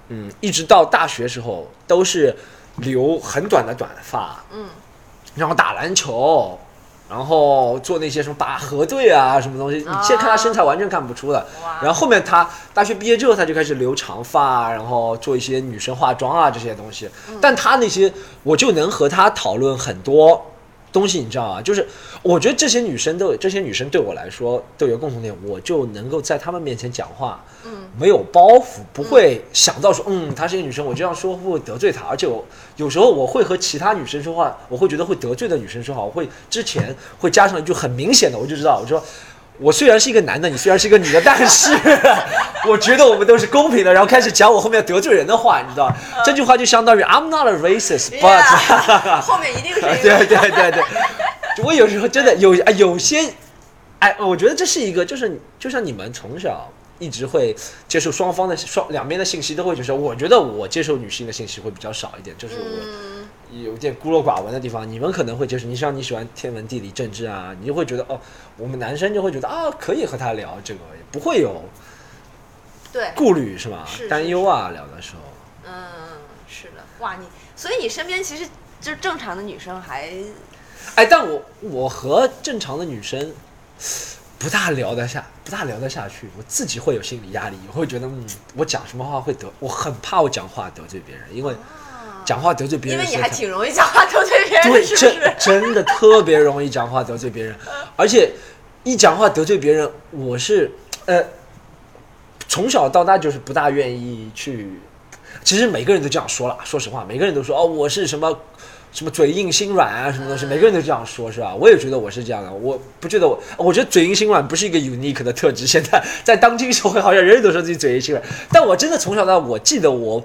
嗯，一直到大学时候都是留很短的短发，嗯，然后打篮球。然后做那些什么拔河队啊，什么东西，你现在看她身材完全看不出的。哇然后后面她大学毕业之后，她就开始留长发，然后做一些女生化妆啊这些东西。但她那些，我就能和她讨论很多东西，你知道啊？就是我觉得这些女生都有，这些女生对我来说都有共同点，我就能够在她们面前讲话，嗯，没有包袱，不会想到说，嗯，她是一个女生，我这样说会不会得罪她？而且我有时候我会和其他女生说话，我会觉得会得罪的女生说话，我会之前会加上一句很明显的，我就知道，我说。我虽然是一个男的，你虽然是一个女的，但是 我觉得我们都是公平的。然后开始讲我后面得罪人的话，你知道，这句话就相当于 I'm not a racist, but 后面一定是一个对对对对，我有时候真的有啊，有些，哎，我觉得这是一个，就是就像你们从小一直会接受双方的双两边的信息，都会就是，我觉得我接受女性的信息会比较少一点，就是我嗯有点孤陋寡闻的地方，你们可能会接受。你像你喜欢天文地理政治啊，你就会觉得哦，我们男生就会觉得啊，可以和他聊这个，也不会有对，顾虑是吧？担忧啊，聊的时候。嗯，是的，哇，你所以你身边其实就是正常的女生还哎，但我我和正常的女生不大聊得下，不大聊得下去，我自己会有心理压力，我会觉得嗯，我讲什么话会得，我很怕我讲话得罪别人，因为讲话得罪别人因，为你还挺容易讲话得罪别人，对，是不真是？真的特别容易讲话得罪别人，而且一讲话得罪别人，我是呃从小到大就是不大愿意去。其实每个人都这样说了，说实话，每个人都说哦，我是什么什么嘴硬心软啊，什么东西，每个人都这样说，是吧？我也觉得我是这样的，我不觉得我，我觉得嘴硬心软不是一个 unique 的特质。现在 在当今社会，好像人人都说自己嘴硬心软，但我真的从小到大，我记得我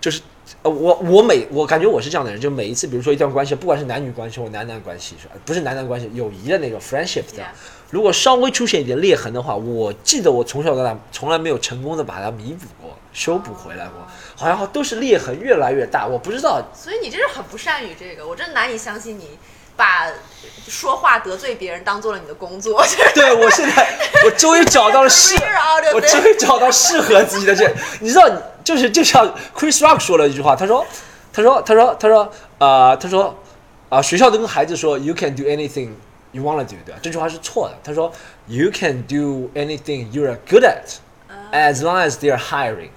就是呃，我我每我感觉我是这样的人，就每一次，比如说一段关系，不管是男女关系或男男关系，是吧？不是男男关系，友谊的那种 friendship 的如果稍微出现一点裂痕的话，我记得我从小到大从来没有成功的把它弥补过、修补回来过，好像都是裂痕越来越大。我不知道，所以你这是很不善于这个，我真难以相信你把说话得罪别人当做了你的工作。对我现在我终于找到了适我终于找到适合自己的这，你知道，就是就像 Chris Rock 说了一句话，他说，他说，他说，他说，呃，他说，啊、学校都跟孩子说，You can do anything you wanna do，对吧？这句话是错的。他说，You can do anything you are good at, as long as they are hiring。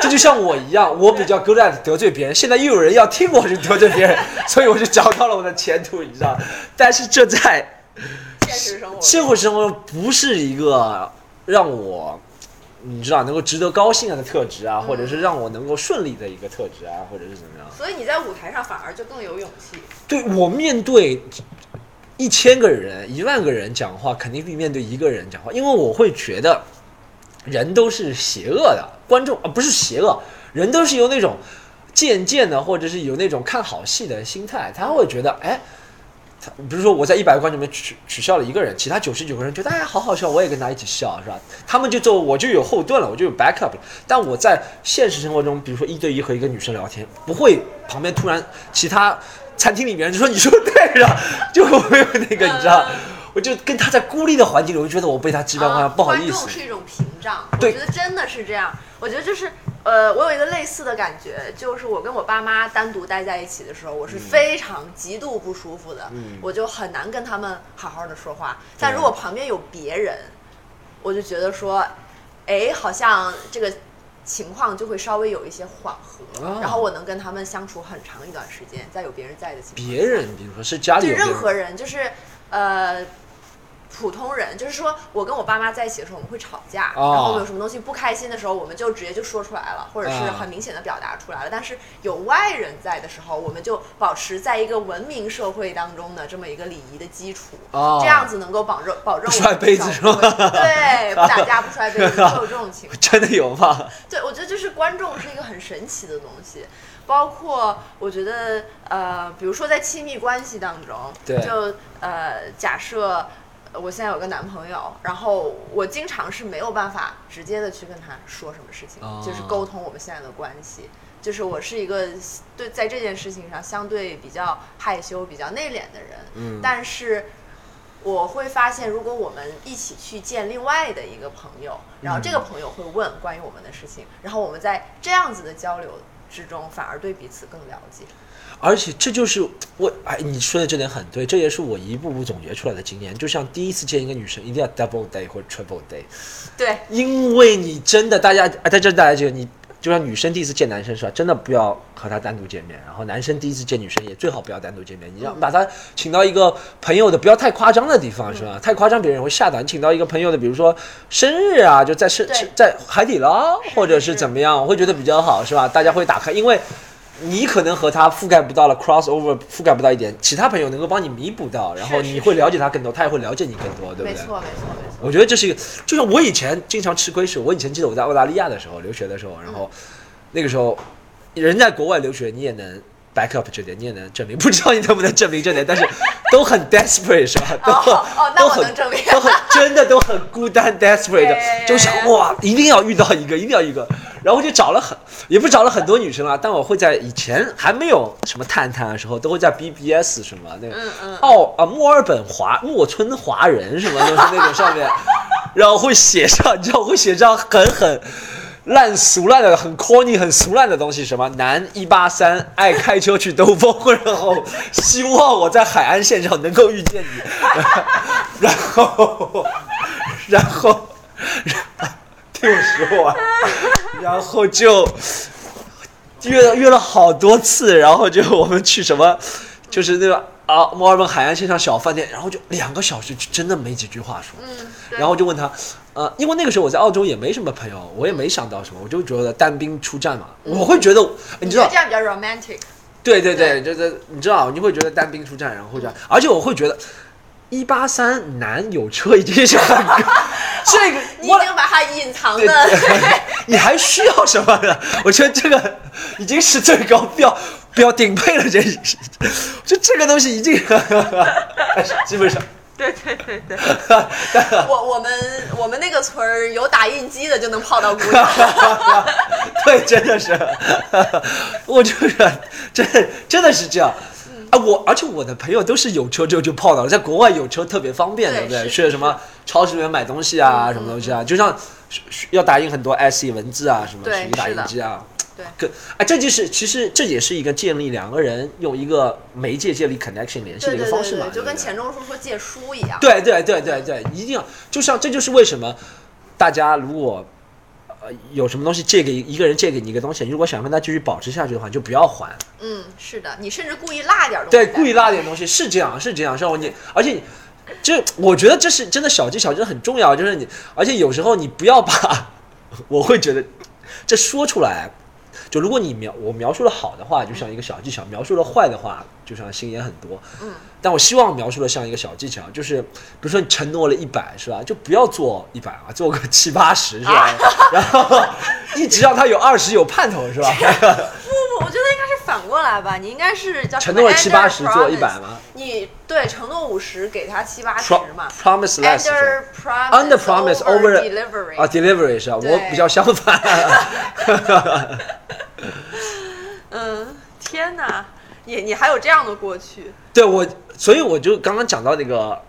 这就像我一样，我比较 good at 得罪别人，现在又有人要听我去得罪别人，所以我就找到了我的前途，你知道？但是这在现实生活中，现实生活中不是一个让我，你知道能够值得高兴的特质啊，或者是让我能够顺利的一个特质啊，或者是怎么样？所以你在舞台上反而就更有勇气。对我面对一千个人、一万个人讲话，肯定比面对一个人讲话，因为我会觉得人都是邪恶的，观众啊不是邪恶，人都是有那种渐渐的，或者是有那种看好戏的心态，他会觉得哎。他比如说我在一百个观众里面取取笑了一个人，其他九十九个人觉得哎好好笑，我也跟他一起笑，是吧？他们就做我就有后盾了，我就有 backup 了。但我在现实生活中，比如说一对一和一个女生聊天，不会旁边突然其他餐厅里面就说你说对了，就会有那个你知道，我就跟他在孤立的环境里，我就觉得我被他击败，我好像不好意思啊观众。是一种屏障，我觉得真的是这样。我觉得就是，呃，我有一个类似的感觉，就是我跟我爸妈单独待在一起的时候，我是非常极度不舒服的，嗯我就很难跟他们好好的说话。但如果旁边有别人，我就觉得说，哎，好像这个情况就会稍微有一些缓和，哦然后我能跟他们相处很长一段时间，在有别人在的情况下。别人，比如说是家里对有，任何人，就是呃，普通人，就是说我跟我爸妈在一起的时候，我们会吵架，哦然后我们有什么东西不开心的时候，我们就直接就说出来了，或者是啊很明显的表达出来了。但是有外人在的时候，我们就保持在一个文明社会当中的这么一个礼仪的基础，哦这样子能够保证保证摔我们对，不打架不摔杯子，会有这种情况。真的有吗？对，我觉得就是观众是一个很神奇的东西，包括我觉得呃，比如说在亲密关系当中，对就呃，假设呃我现在有个男朋友，然后我经常是没有办法直接的去跟他说什么事情，哦就是沟通我们现在的关系。就是我是一个对在这件事情上相对比较害羞、比较内敛的人，嗯但是我会发现，如果我们一起去见另外的一个朋友，然后这个朋友会问关于我们的事情，然后我们在这样子的交流之中，反而对彼此更了解。而且这就是我哎，你说的这点很对，这也是我一步步总结出来的经验。就像第一次见一个女生，一定要 double day 或者 triple day，对，因为你真的大家哎，在这大家觉得你就像女生第一次见男生是吧？真的不要和他单独见面，然后男生第一次见女生也最好不要单独见面，你要把他请到一个朋友的不要太夸张的地方是吧？太夸张别人会吓到。你请到一个朋友的，比如说生日啊，就在生对在海底捞或者是是怎么样，我会觉得比较好是吧？大家会打开，因为。你可能和他覆盖不到了 crossover，覆盖不到一点，其他朋友能够帮你弥补到，然后你会了解他更多，他也会了解你更多，对不对？没错没错没错。我觉得这是一个，就像我以前经常吃亏是，我以前记得我在澳大利亚的时候留学的时候，然后那个时候人在国外留学，你也能 back up 这点，你也能证明，不知道你能不能证明这点，但是都很 desperate 是吧？都很、哦哦那我能证明都很真的都很孤单 desperate 的，就想哇，一定要遇到一个，一定要一个，然后就找了很，也不找了很多女生啊，但我会在以前还没有什么探探的时候，都会在 BBS 什么那个嗯嗯。澳啊墨尔本华墨村华人什么都是那种上面，然后会写上，你知道会写上很很烂俗烂的、很 corny、很俗烂的东西，什么男一八三爱开车去兜风，然后希望我在海岸线上能够遇见你，然后 然后听我说完，然后就约了约了好多次，然后就我们去什么，就是那个啊墨尔本海岸线上小饭店，然后就两个小时，就真的没几句话说。嗯，然后就问他，呃，因为那个时候我在澳洲也没什么朋友，我也没想到什么，我就觉得单兵出战嘛，我会觉得，你知道这，样比较 romantic。对对对，就是你知道，你会觉得单兵出战，然后这样，而且我会觉得，一八三男有车 已经是很，这个你我已经把它隐藏对的，你还需要什么呢？我觉得这个已经是最高标标顶配了，这是，就这个东西已经，基本上，对对对对。我我们我们那个村儿有打印机的就能泡到姑娘。对，真的是，我就是真真的是这样。啊，我而且我的朋友都是有车之后就泡到了，在国外有车特别方便，对对不对？去什么超市里面买东西啊，什么东西啊，就像要打印很多 SE 文字啊，什么打印机啊。对可啊，这就是其实这也是一个建立两个人用一个媒介建立 connection 联系的一个方式嘛，对对，就跟钱钟书说借书一样。对对对对对，一定要，就像这就是为什么大家如果呃有什么东西借给一个人借给你一个东西，如果想跟他继续保持下去的话，就不要还。嗯，是的，你甚至故意落点东西。对，故意落点东西是这样，是这样，是吧？你而且你。这我觉得这是真的小技巧，真的很重要。就是你，而且有时候你不要把，我会觉得这说出来，就如果你描我描述的好的话，就像一个小技巧；描述的坏的话，就像心眼很多。嗯，但我希望描述的像一个小技巧，就是比如说你承诺了一百是吧，就不要做一百啊，做个七八十是吧？然后一直让他有二十有盼头是吧？不不，我觉得应该是反过来吧，你应该是叫承诺了七八十做一百吗？你对承诺五十，给他七八十嘛。promise less 是吧 Under promise under promise over delivery 啊，delivery 是啊？我比较相反。嗯，天哪，你你还有这样的过去？对我，所以我就刚刚讲到那个，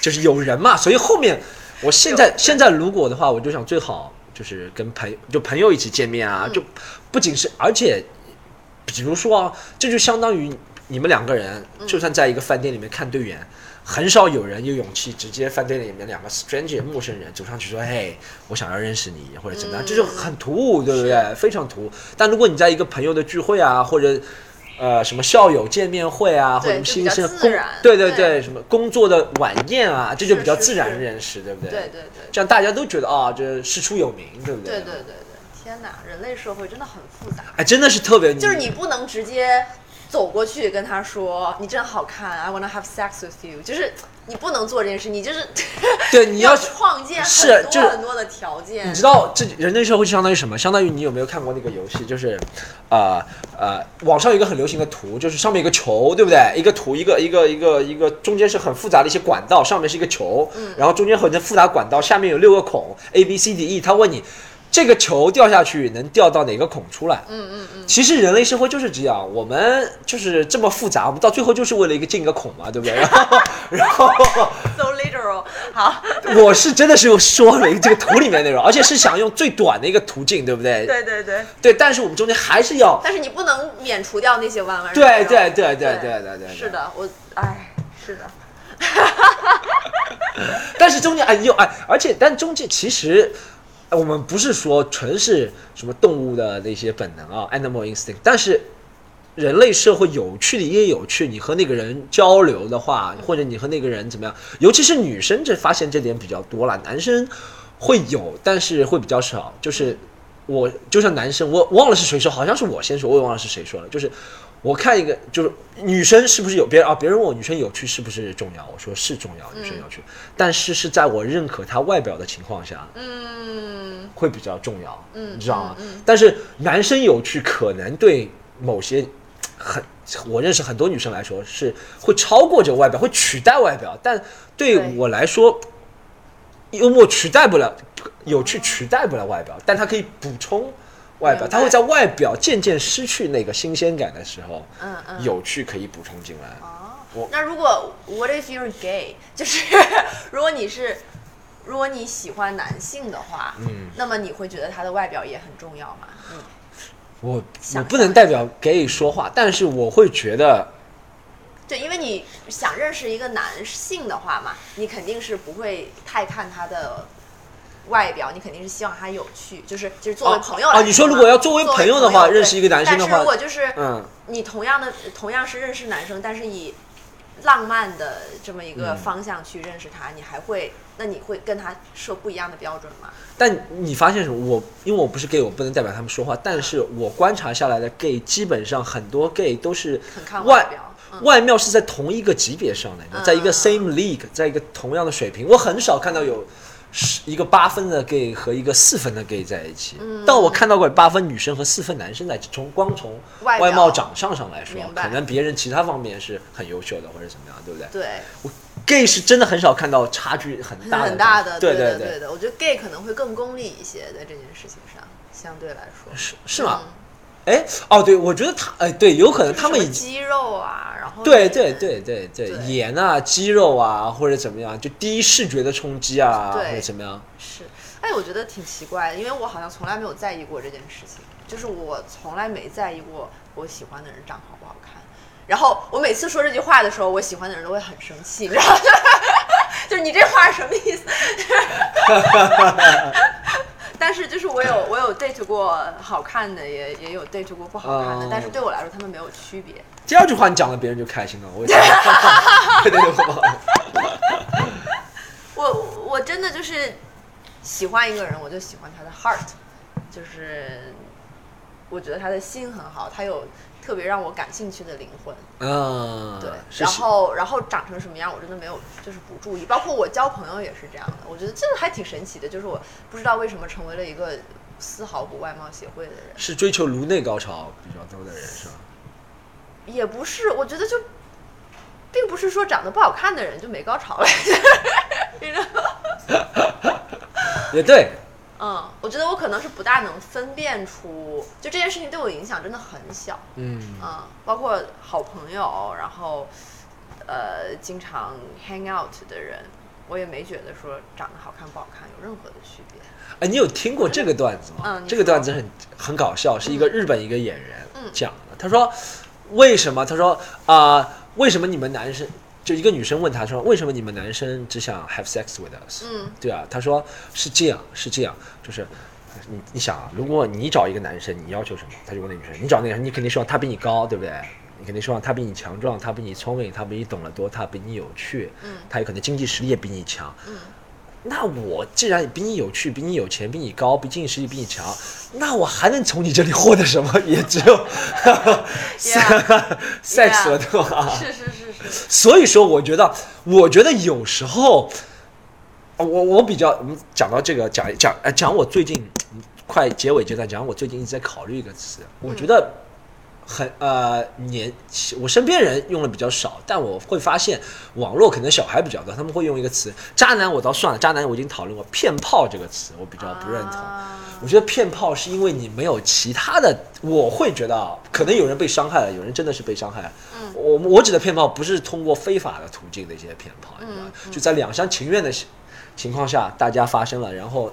就是有人嘛，所以后面我现在现在如果的话，我就想最好就是跟朋就朋友一起见面啊，嗯就不仅是而且，比如说啊，这就相当于你们两个人，嗯就算在一个饭店里面看队员。很少有人有勇气直接饭店里面两个 stranger 陌生人走上去说：“嘿，我想要认识你，或者怎么样。嗯这就很突兀，对不对？非常突兀。但如果你在一个朋友的聚会啊，或者呃什么校友见面会啊，或者对就比较新生工对对对对，什么工作的晚宴啊，这就比较自然是认识，对不对？对对对这样大家都觉得啊，这师出有名，对不对对对对对，天哪，人类社会真的很复杂。哎，真的是特别，就是你不能直接走过去跟他说你真好看，I wanna have sex with you，就是你不能做这件事，你就是对 你要要创建很多很多的条件。你知道这人类社会相当于什么？相当于你有没有看过那个游戏？就是，呃呃，网上有一个很流行的图，就是上面一个球，对不对？一个图，一个一个一个一个，中间是很复杂的一些管道，上面是一个球，嗯然后中间很复杂管道，下面有六个孔，A B C D E。他问你，这个球掉下去能掉到哪个孔出来？嗯嗯嗯，其实人类社会就是这样，我们就是这么复杂，我们到最后就是为了一个进一个孔嘛，对不对？然后，然后。so literal。好，我是真的是说了一个这个图里面内容，而且是想用最短的一个途径，对不对？对对对，对但是我们中间还是要，但是你不能免除掉那些弯弯。对对对对对对对，是。的，我哎，是的，但是中间哎又哎，而且但中间其实我们不是说纯是什么动物的那些本能啊，animal instinct，但是人类社会有趣的也有趣。你和那个人交流的话，或者你和那个人怎么样，尤其是女生这发现这点比较多了，男生会有，但是会比较少。就是我就像男生，我忘了是谁说，好像是我先说，我也忘了是谁说了，就是。我看一个，就是女生是不是有别人啊？别人问我女生有趣是不是重要？我说是重要，女生有趣，但是是在我认可她外表的情况下，嗯，会比较重要，嗯你知道吗？嗯但是男生有趣可能对某些很我认识很多女生来说是会超过这个外表，会取代外表，但对对我来说，幽默取代不了，有趣取代不了外表，但它可以补充。外表，明白它会在外表渐渐失去那个新鲜感的时候，嗯嗯有趣可以补充进来。哦我，那如果 What if you're gay？就是如果你是如果你喜欢男性的话，嗯，那么你会觉得他的外表也很重要吗？嗯，我我不能代表 gay 说话，但是我会觉得，对，因为你想认识一个男性的话嘛，你肯定是不会太看他的外表，你肯定是希望他有趣，就是就是作为哦朋友来哦你说如果要作为朋友的话认识一个男生的但是话如果就是嗯，你同样的同样是认识男生，但是以浪漫的这么一个嗯方向去认识他，你还会那你会跟他设不一样的标准吗？但你发现什么？我因为我不是 gay，我不能代表他们说话，但是我观察下来的 gay 基本上很多 gay 都是很看外表，嗯外貌是在同一个级别上的，嗯在一个 same league，在一个同样的水平。我很少看到有十一个八分的 gay 和一个四分的 gay 在一起。嗯但我看到过八分女生和四分男生在一起，从光从外貌长相上来说可能别人其他方面是很优秀的或者怎么样，对不对对，？gay 是真的很少看到差距很大的，很大的，对的，对对的。我觉得 gay 可能会更功利一些，在这件事情上，相对来说是是吗？嗯哎，哦，对，我觉得他，哎，对，有可能他们已经，肌肉啊，然后对对对对对，盐啊、肌肉啊，或者怎么样，就第一视觉的冲击啊，对或者怎么样，是，哎，我觉得挺奇怪的，因为我好像从来没有在意过这件事情，就是我从来没在意过我喜欢的人长好不好看。然后我每次说这句话的时候，我喜欢的人都会很生气，你知道吗？就是你这话是什么意思？但是就是我有我有 date 过好看的，也也有 date 过不好看的，哦但是对我来说他们没有区别。第二句话你讲了，别人就开心了，我也 对对对，我我我真的就是喜欢一个人，我就喜欢他的 heart，就是我觉得他的心很好，他有特别让我感兴趣的灵魂。嗯，对，是然后然后长成什么样，我真的没有就是不注意。包括我交朋友也是这样的，我觉得这个还挺神奇的，就是我不知道为什么成为了一个丝毫不外貌协会的人，是追求颅内高潮比较多的人是吧？也不是，我觉得就。并不是说长得不好看的人就没高潮了，你知道吗？也对，嗯，我觉得我可能是不大能分辨出，就这件事情对我影响真的很小。嗯，嗯，包括好朋友，然后呃，经常 hang out 的人，我也没觉得说长得好看不好看有任何的区别。哎，你有听过这个段子吗？这个段子很很搞笑，是一个日本一个演员嗯讲的。他说，为什么？他说啊、为什么你们男生就一个女生问他说，为什么你们男生只想 have sex with us？嗯对啊，他说是这样，是这样，就是你你想啊，如果你找一个男生，你要求什么？他就问那女生，你找那个人，你肯定希望他比你高，对不对？你肯定希望他比你强壮，他比你聪明，他比你懂得多，他比你有趣，嗯他有可能经济实力也比你强。嗯那我既然比你有趣，比你有钱，比你高，比经济实力比你强，那我还能从你这里获得什么？也只有 sex 了，对吧？是是是是，所以说，我觉得，我觉得有时候，我我比较，我们讲到这个，讲讲呃讲我最近嗯快结尾阶段，讲我最近一直在考虑一个词，我觉得很呃年，我身边人用的比较少，但我会发现网络可能小孩比较多，他们会用一个词，渣男我倒算了，渣男我已经讨论过，骗炮这个词我比较不认同。啊我觉得骗炮是因为你没有其他的，我会觉得啊，可能有人被伤害了，有人真的是被伤害了。嗯我我指的骗炮不是通过非法的途径的一些骗炮，你知道吗就在两厢情愿的情况下，大家发生了，然后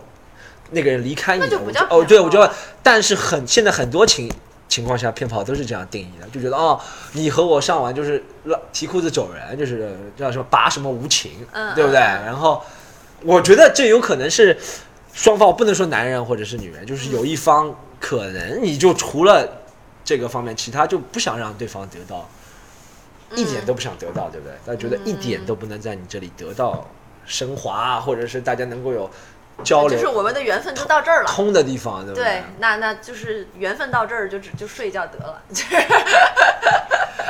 那个人离开你哦，对我觉得，但是很现在很多情情况下骗炮都是这样定义的，就觉得哦，你和我上完就是让提裤子走人，就是叫什么拔什么无情，嗯对不对？然后我觉得这有可能是。双方不能说男人或者是女人，就是有一方可能你就除了这个方面，其他就不想让对方得到，一点都不想得到，对不对？他觉得一点都不能在你这里得到升华，或者是大家能够有交流就是我们的缘分就到这儿了。通的地方，对不对，那那就是缘分到这儿就只就睡觉得了，就 是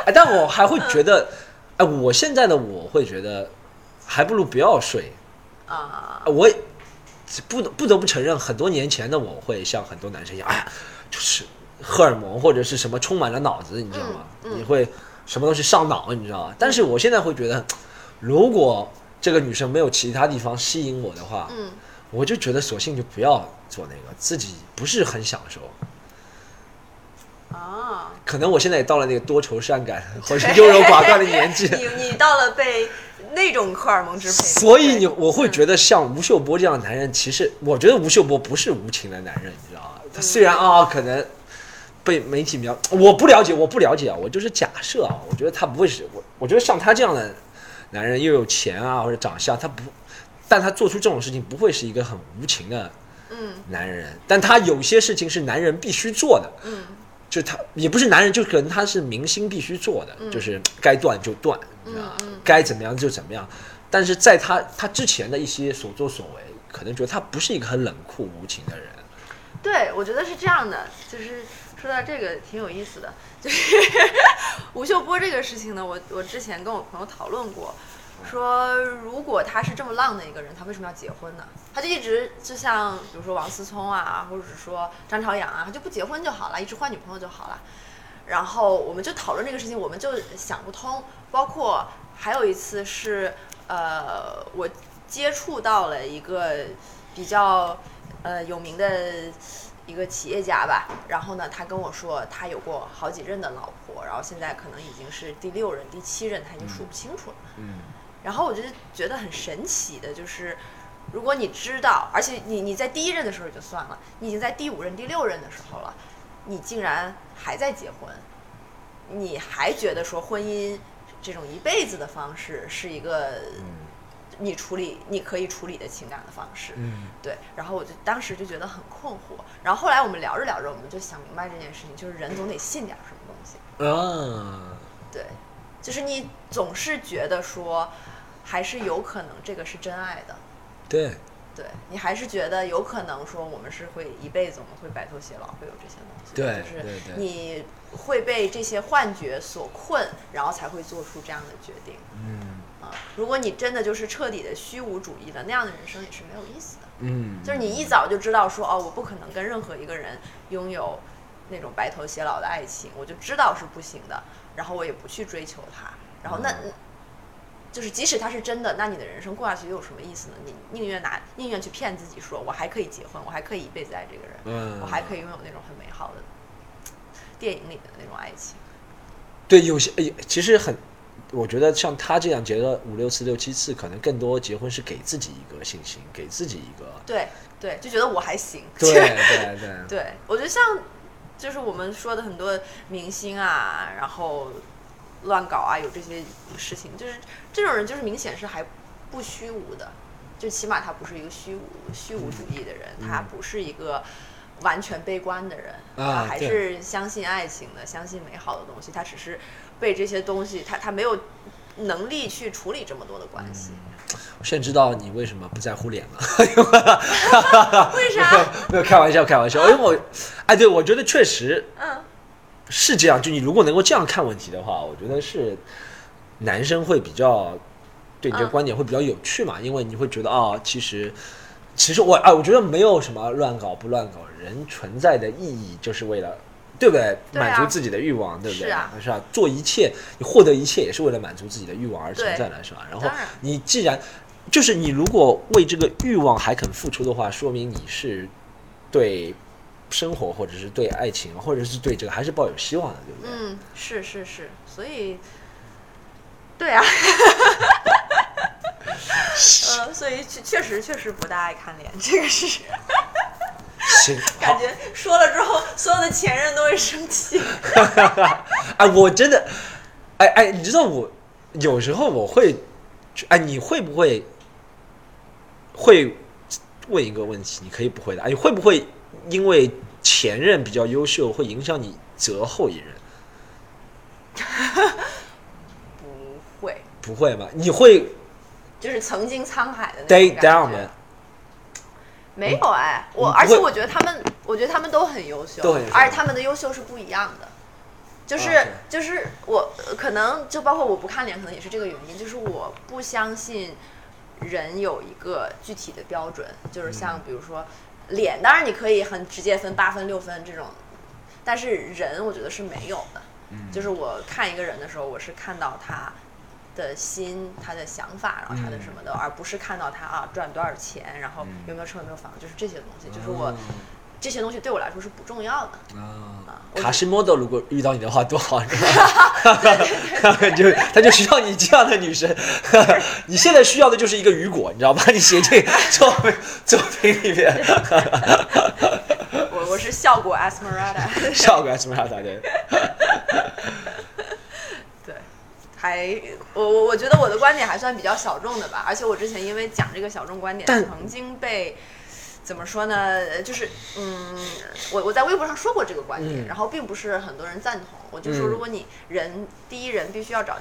哎，但我还会觉得，哎，我现在的我会觉得，还不如不要睡。啊，我不得不得不承认，很多年前的我会像很多男生一样，哎呀，就是荷尔蒙或者是什么充满了脑子，你知道吗？嗯嗯你会什么东西上脑，你知道吗？但是我现在会觉得，如果这个女生没有其他地方吸引我的话，嗯，我就觉得索性就不要做那个，自己不是很享受。啊，可能我现在也到了那个多愁善感 或者优柔寡断的年纪，你你到了被那种荷尔蒙支配，所以你我会觉得像吴秀波这样的男人，其实我觉得吴秀波不是无情的男人，你知道吗？他虽然啊可能被媒体描，我不了解，我不了解啊，我就是假设啊，我觉得他不会是我，我觉得像他这样的男人又有钱啊或者长相，他不，但他做出这种事情不会是一个很无情的嗯。男人，但他有些事情是男人必须做的，嗯。就他也不是男人，就可能他是明星必须做的，就是该断就断，你知道该怎么样就怎么样。但是在他他之前的一些所作所为，可能觉得他不是一个很冷酷无情的人。对，我觉得是这样的，就是说到这个挺有意思的，就是 吴秀波这个事情呢，我我之前跟我朋友讨论过，说如果他是这么浪的一个人，他为什么要结婚呢？他就一直就像比如说王思聪啊，或者是说张朝阳啊，他就不结婚就好了，一直换女朋友就好了。然后我们就讨论这个事情，我们就想不通。包括还有一次是，呃，我接触到了一个比较呃有名的一个企业家吧，然后呢，他跟我说他有过好几任的老婆，然后现在可能已经是第六任、第七任，他已经数不清楚了。嗯然后我就觉得很神奇的，就是如果你知道，而且你你在第一任的时候就算了，你已经在第五任、第六任的时候了，你竟然还在结婚，你还觉得说婚姻这种一辈子的方式是一个你处理你可以处理的情感的方式，嗯。对，然后我就当时就觉得很困惑，然后后来我们聊着聊着，我们就想明白这件事情，就是人总得信点什么东西，啊，对，就是你总是觉得说，还是有可能这个是真爱的，对，对你还是觉得有可能说我们是会一辈子我们会白头偕老，会有这些东西，对就是你会被这些幻觉所困，然后才会做出这样的决定嗯啊。如果你真的就是彻底的虚无主义的，那样的人生也是没有意思的。嗯，就是你一早就知道说哦，我不可能跟任何一个人拥有那种白头偕老的爱情，我就知道是不行的，然后我也不去追求他，然后那。嗯就是即使他是真的，那你的人生过下去又有什么意思呢？你宁愿拿宁愿去骗自己说，我还可以结婚，我还可以一辈子爱这个人，嗯我还可以拥有那种很美好的电影里面的那种爱情。对，有些诶其实很，我觉得像他这样结了五六次、六七次，可能更多结婚是给自己一个信心，给自己一个，对对，就觉得我还行。对对对，对，我觉得像就是我们说的很多明星啊，然后乱搞啊，有这些事情，就是这种人就是明显是还不虚无的，就起码他不是一个虚无虚无主义的人，他不是一个完全悲观的人，他还是相信爱情的，相信美好的东西，他只是被这些东西，他他没有能力去处理这么多的关系。我现在知道你为什么不在乎脸了。为啥？没有开玩笑，开玩笑。因为我，哎，对我觉得确实嗯是这样。就你如果能够这样看问题的话，我觉得是男生会比较对你这个嗯观点会比较有趣嘛，因为你会觉得啊、其实其实我啊，我觉得没有什么乱搞不乱搞，人存在的意义就是为了。对不对？对啊满足自己的欲望，对不对？是啊是吧？做一切，你获得一切也是为了满足自己的欲望而存在的，是吧？然后你既然就是你如果为这个欲望还肯付出的话，说明你是对生活或者是对爱情，或者是对这个还是抱有希望的，对不对？嗯，是是是，所以，对啊，呃，所以确确实确实不大爱看脸，这个是 感觉说了之后，所有的前任都会生气。哎，我真的，哎哎，你知道我有时候我会，哎，你会不会会问一个问题，你可以不回答，你会不会因为前任比较优秀，会影响你择后一任？不会，不会吧？你会就是曾经沧海的那种？没有哎，我而且我觉得他们，我觉得他们都很优秀，都很优秀而且他们的优秀是不一样的。就是、啊就是我呃可能就包括我不看脸，可能也是这个原因，就是我不相信人有一个具体的标准，就是嗯像比如说脸，当然你可以很直接分八分六分这种，但是人我觉得是没有的。嗯。就是我看一个人的时候，我是看到他的心、他的想法，然后他的嗯。什么的，而不是看到他啊赚多少钱，然后嗯。有没有车有没有房，就是这些东西，就是我、哦这些东西对我来说是不重要的。啊我卡西莫多如果遇到你的话多好，是吧 就他就需要你这样的女生。你现在需要的就是一个雨果，你知道吗？你写进作品作品里面，我我是效果 Asmerada，效果什么样的？对，对，还我我我觉得我的观点还算比较小众的吧，而且我之前因为讲这个小众观点，曾经被。怎么说呢？呃就是，嗯，我我在微博上说过这个观点，嗯然后并不是很多人赞同。我就说，嗯如果你人、第一人必须要找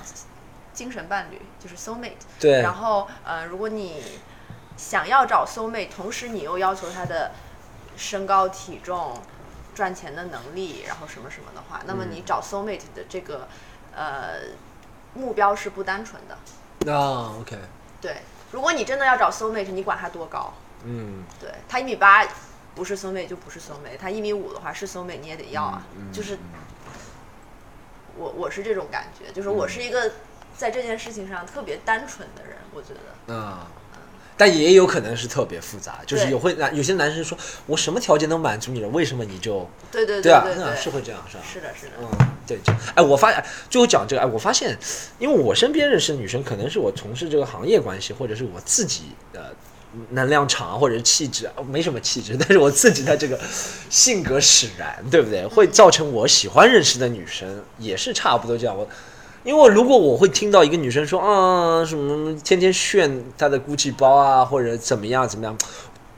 精神伴侣，就是 soul mate，对然后呃，如果你想要找 soul mate，同时你又要求他的身高、体重、赚钱的能力，然后什么什么的话，那么你找 soul mate 的这个呃目标是不单纯的。啊 OK，对，如果你真的要找 soul mate，你管他多高？嗯，对他一米八不是 soul mate 就不是 soul mate，他一米五的话是 soul mate 你也得要啊。嗯就是我我是这种感觉，就是我是一个在这件事情上特别单纯的人，我觉得。嗯。但也有可能是特别复杂，就是有会男有些男生说，我什么条件都满足你了，为什么你就对对对啊？是会这样是吧？是的，是的。嗯，对，就哎，我发现最后讲这个，哎，我发现，因为我身边认识的女生，可能是我从事这个行业关系，或者是我自己的能量场或者气质，啊没什么气质，但是我自己的这个性格使然，对不对？会造成我喜欢认识的女生也是差不多这样。我因为如果我会听到一个女生说啊什么天天炫她的 GUCCI 包啊，或者怎么样怎么样，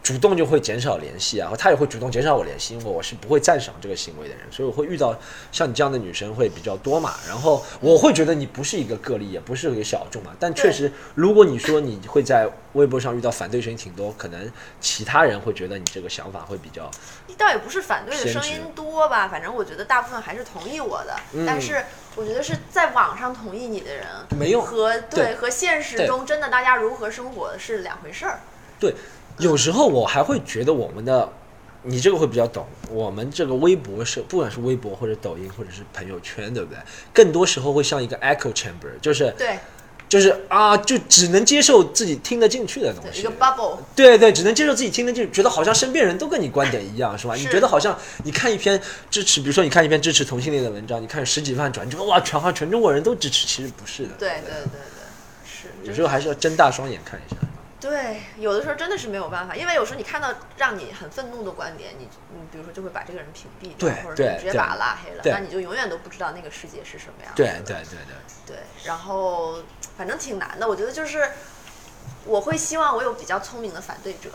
主动就会减少联系啊，他也会主动减少我联系，因为我是不会赞赏这个行为的人，所以我会遇到像你这样的女生会比较多嘛。然后我会觉得你不是一个个例，也不是一个小众嘛。但确实，如果你说你会在微博上遇到反对声音挺多，可能其他人会觉得你这个想法会比较倒也不是反对的声音多吧，反正我觉得大部分还是同意我的。嗯但是我觉得是在网上同意你的人没用和对和现实中真的大家如何生活是两回事儿。对，有时候我还会觉得我们的，你这个会比较懂。我们这个微博是，不管是微博或者抖音或者是朋友圈，对不对？更多时候会像一个 echo chamber，就是对就是啊，就只能接受自己听得进去的东，西。一个 bubble。对对，只能接受自己听得进去，觉得好像身边人都跟你观点一样，是吧？是你觉得好像你看一篇支持，比如说你看一篇支持同性恋的文章，你看十几万转，你觉得哇，全好像全中国人都支持，其实不是的。对对对对，是。有时候还是要睁大双眼看一下。对，有的时候真的是没有办法，因为有时候你看到让你很愤怒的观点，你你比如说就会把这个人屏蔽掉，对或者你直接把他拉黑了，那你就永远都不知道那个世界是什么样。对对对对。对，然后反正挺难的。我觉得就是我会希望我有比较聪明的反对者，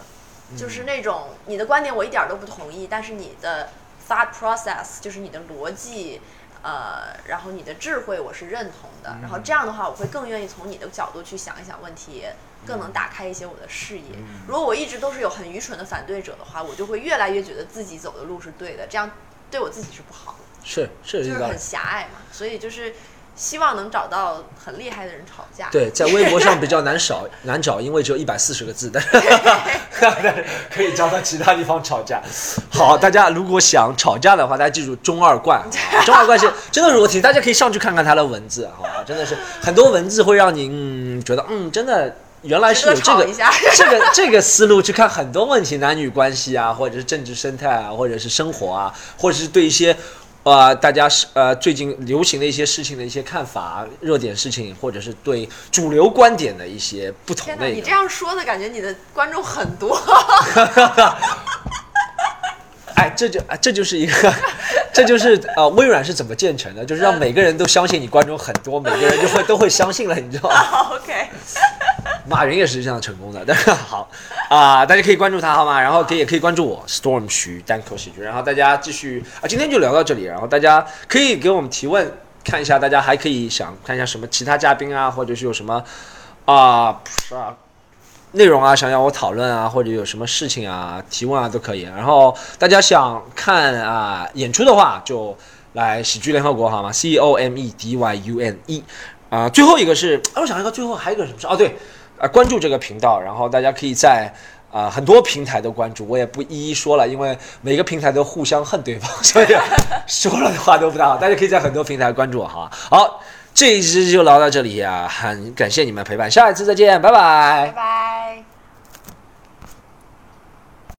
嗯就是那种你的观点我一点儿都不同意，但是你的 thought process 就是你的逻辑。呃，然后你的智慧我是认同的，然后嗯这样的话，我会更愿意从你的角度去想一想问题，更能打开一些我的视野。嗯如果我一直都是有很愚蠢的反对者的话，我就会越来越觉得自己走的路是对的，这样对我自己是不好的。是是就是很狭隘嘛，所以就是希望能找到很厉害的人吵架。对，在微博上比较难少 难找，因为只有一百四十个字，但是 可以找到其他地方吵架。好，大家如果想吵架的话，大家记住中二冠，好吧中二冠是 真的是我挺，大家可以上去看看他的文字，好吧？真的是很多文字会让你嗯觉得嗯真的。原来是有这个这个这个思路去看很多问题，男女关系啊，或者是政治生态啊，或者是生活啊，或者是对一些呃大家是呃最近流行的一些事情的一些看法、热点事情，或者是对主流观点的一些不同，的你这样说的感觉你的观众很多。哎，这就哎这就是一个，这就是呃微软是怎么建成的，就是让每个人都相信你观众很多，每个人就会都会相信了，你知道吗？OK，马云也是这样成功的。但是好啊、大家可以关注他好吗？然后可以也可以关注我 Storm 徐单口喜剧。然后大家继续啊，今天就聊到这里。然后大家可以给我们提问，看一下大家还可以想看一下什么其他嘉宾啊，或者是有什么啊不是啊内容啊，想要我讨论啊，或者有什么事情啊提问啊都可以。然后大家想看啊演出的话，就来喜剧联合国好吗？C O M E D Y U N E 啊、最后一个是，哎，我想一个，最后还有一个什么事？哦，对，啊、关注这个频道，然后大家可以在啊、很多平台都关注，我也不一一说了，因为每个平台都互相恨对方，所以说了的话都不大好。大家可以在很多平台关注我，哈？好，这一期就聊到这里啊，很感谢你们陪伴，下一次再见，拜拜拜拜。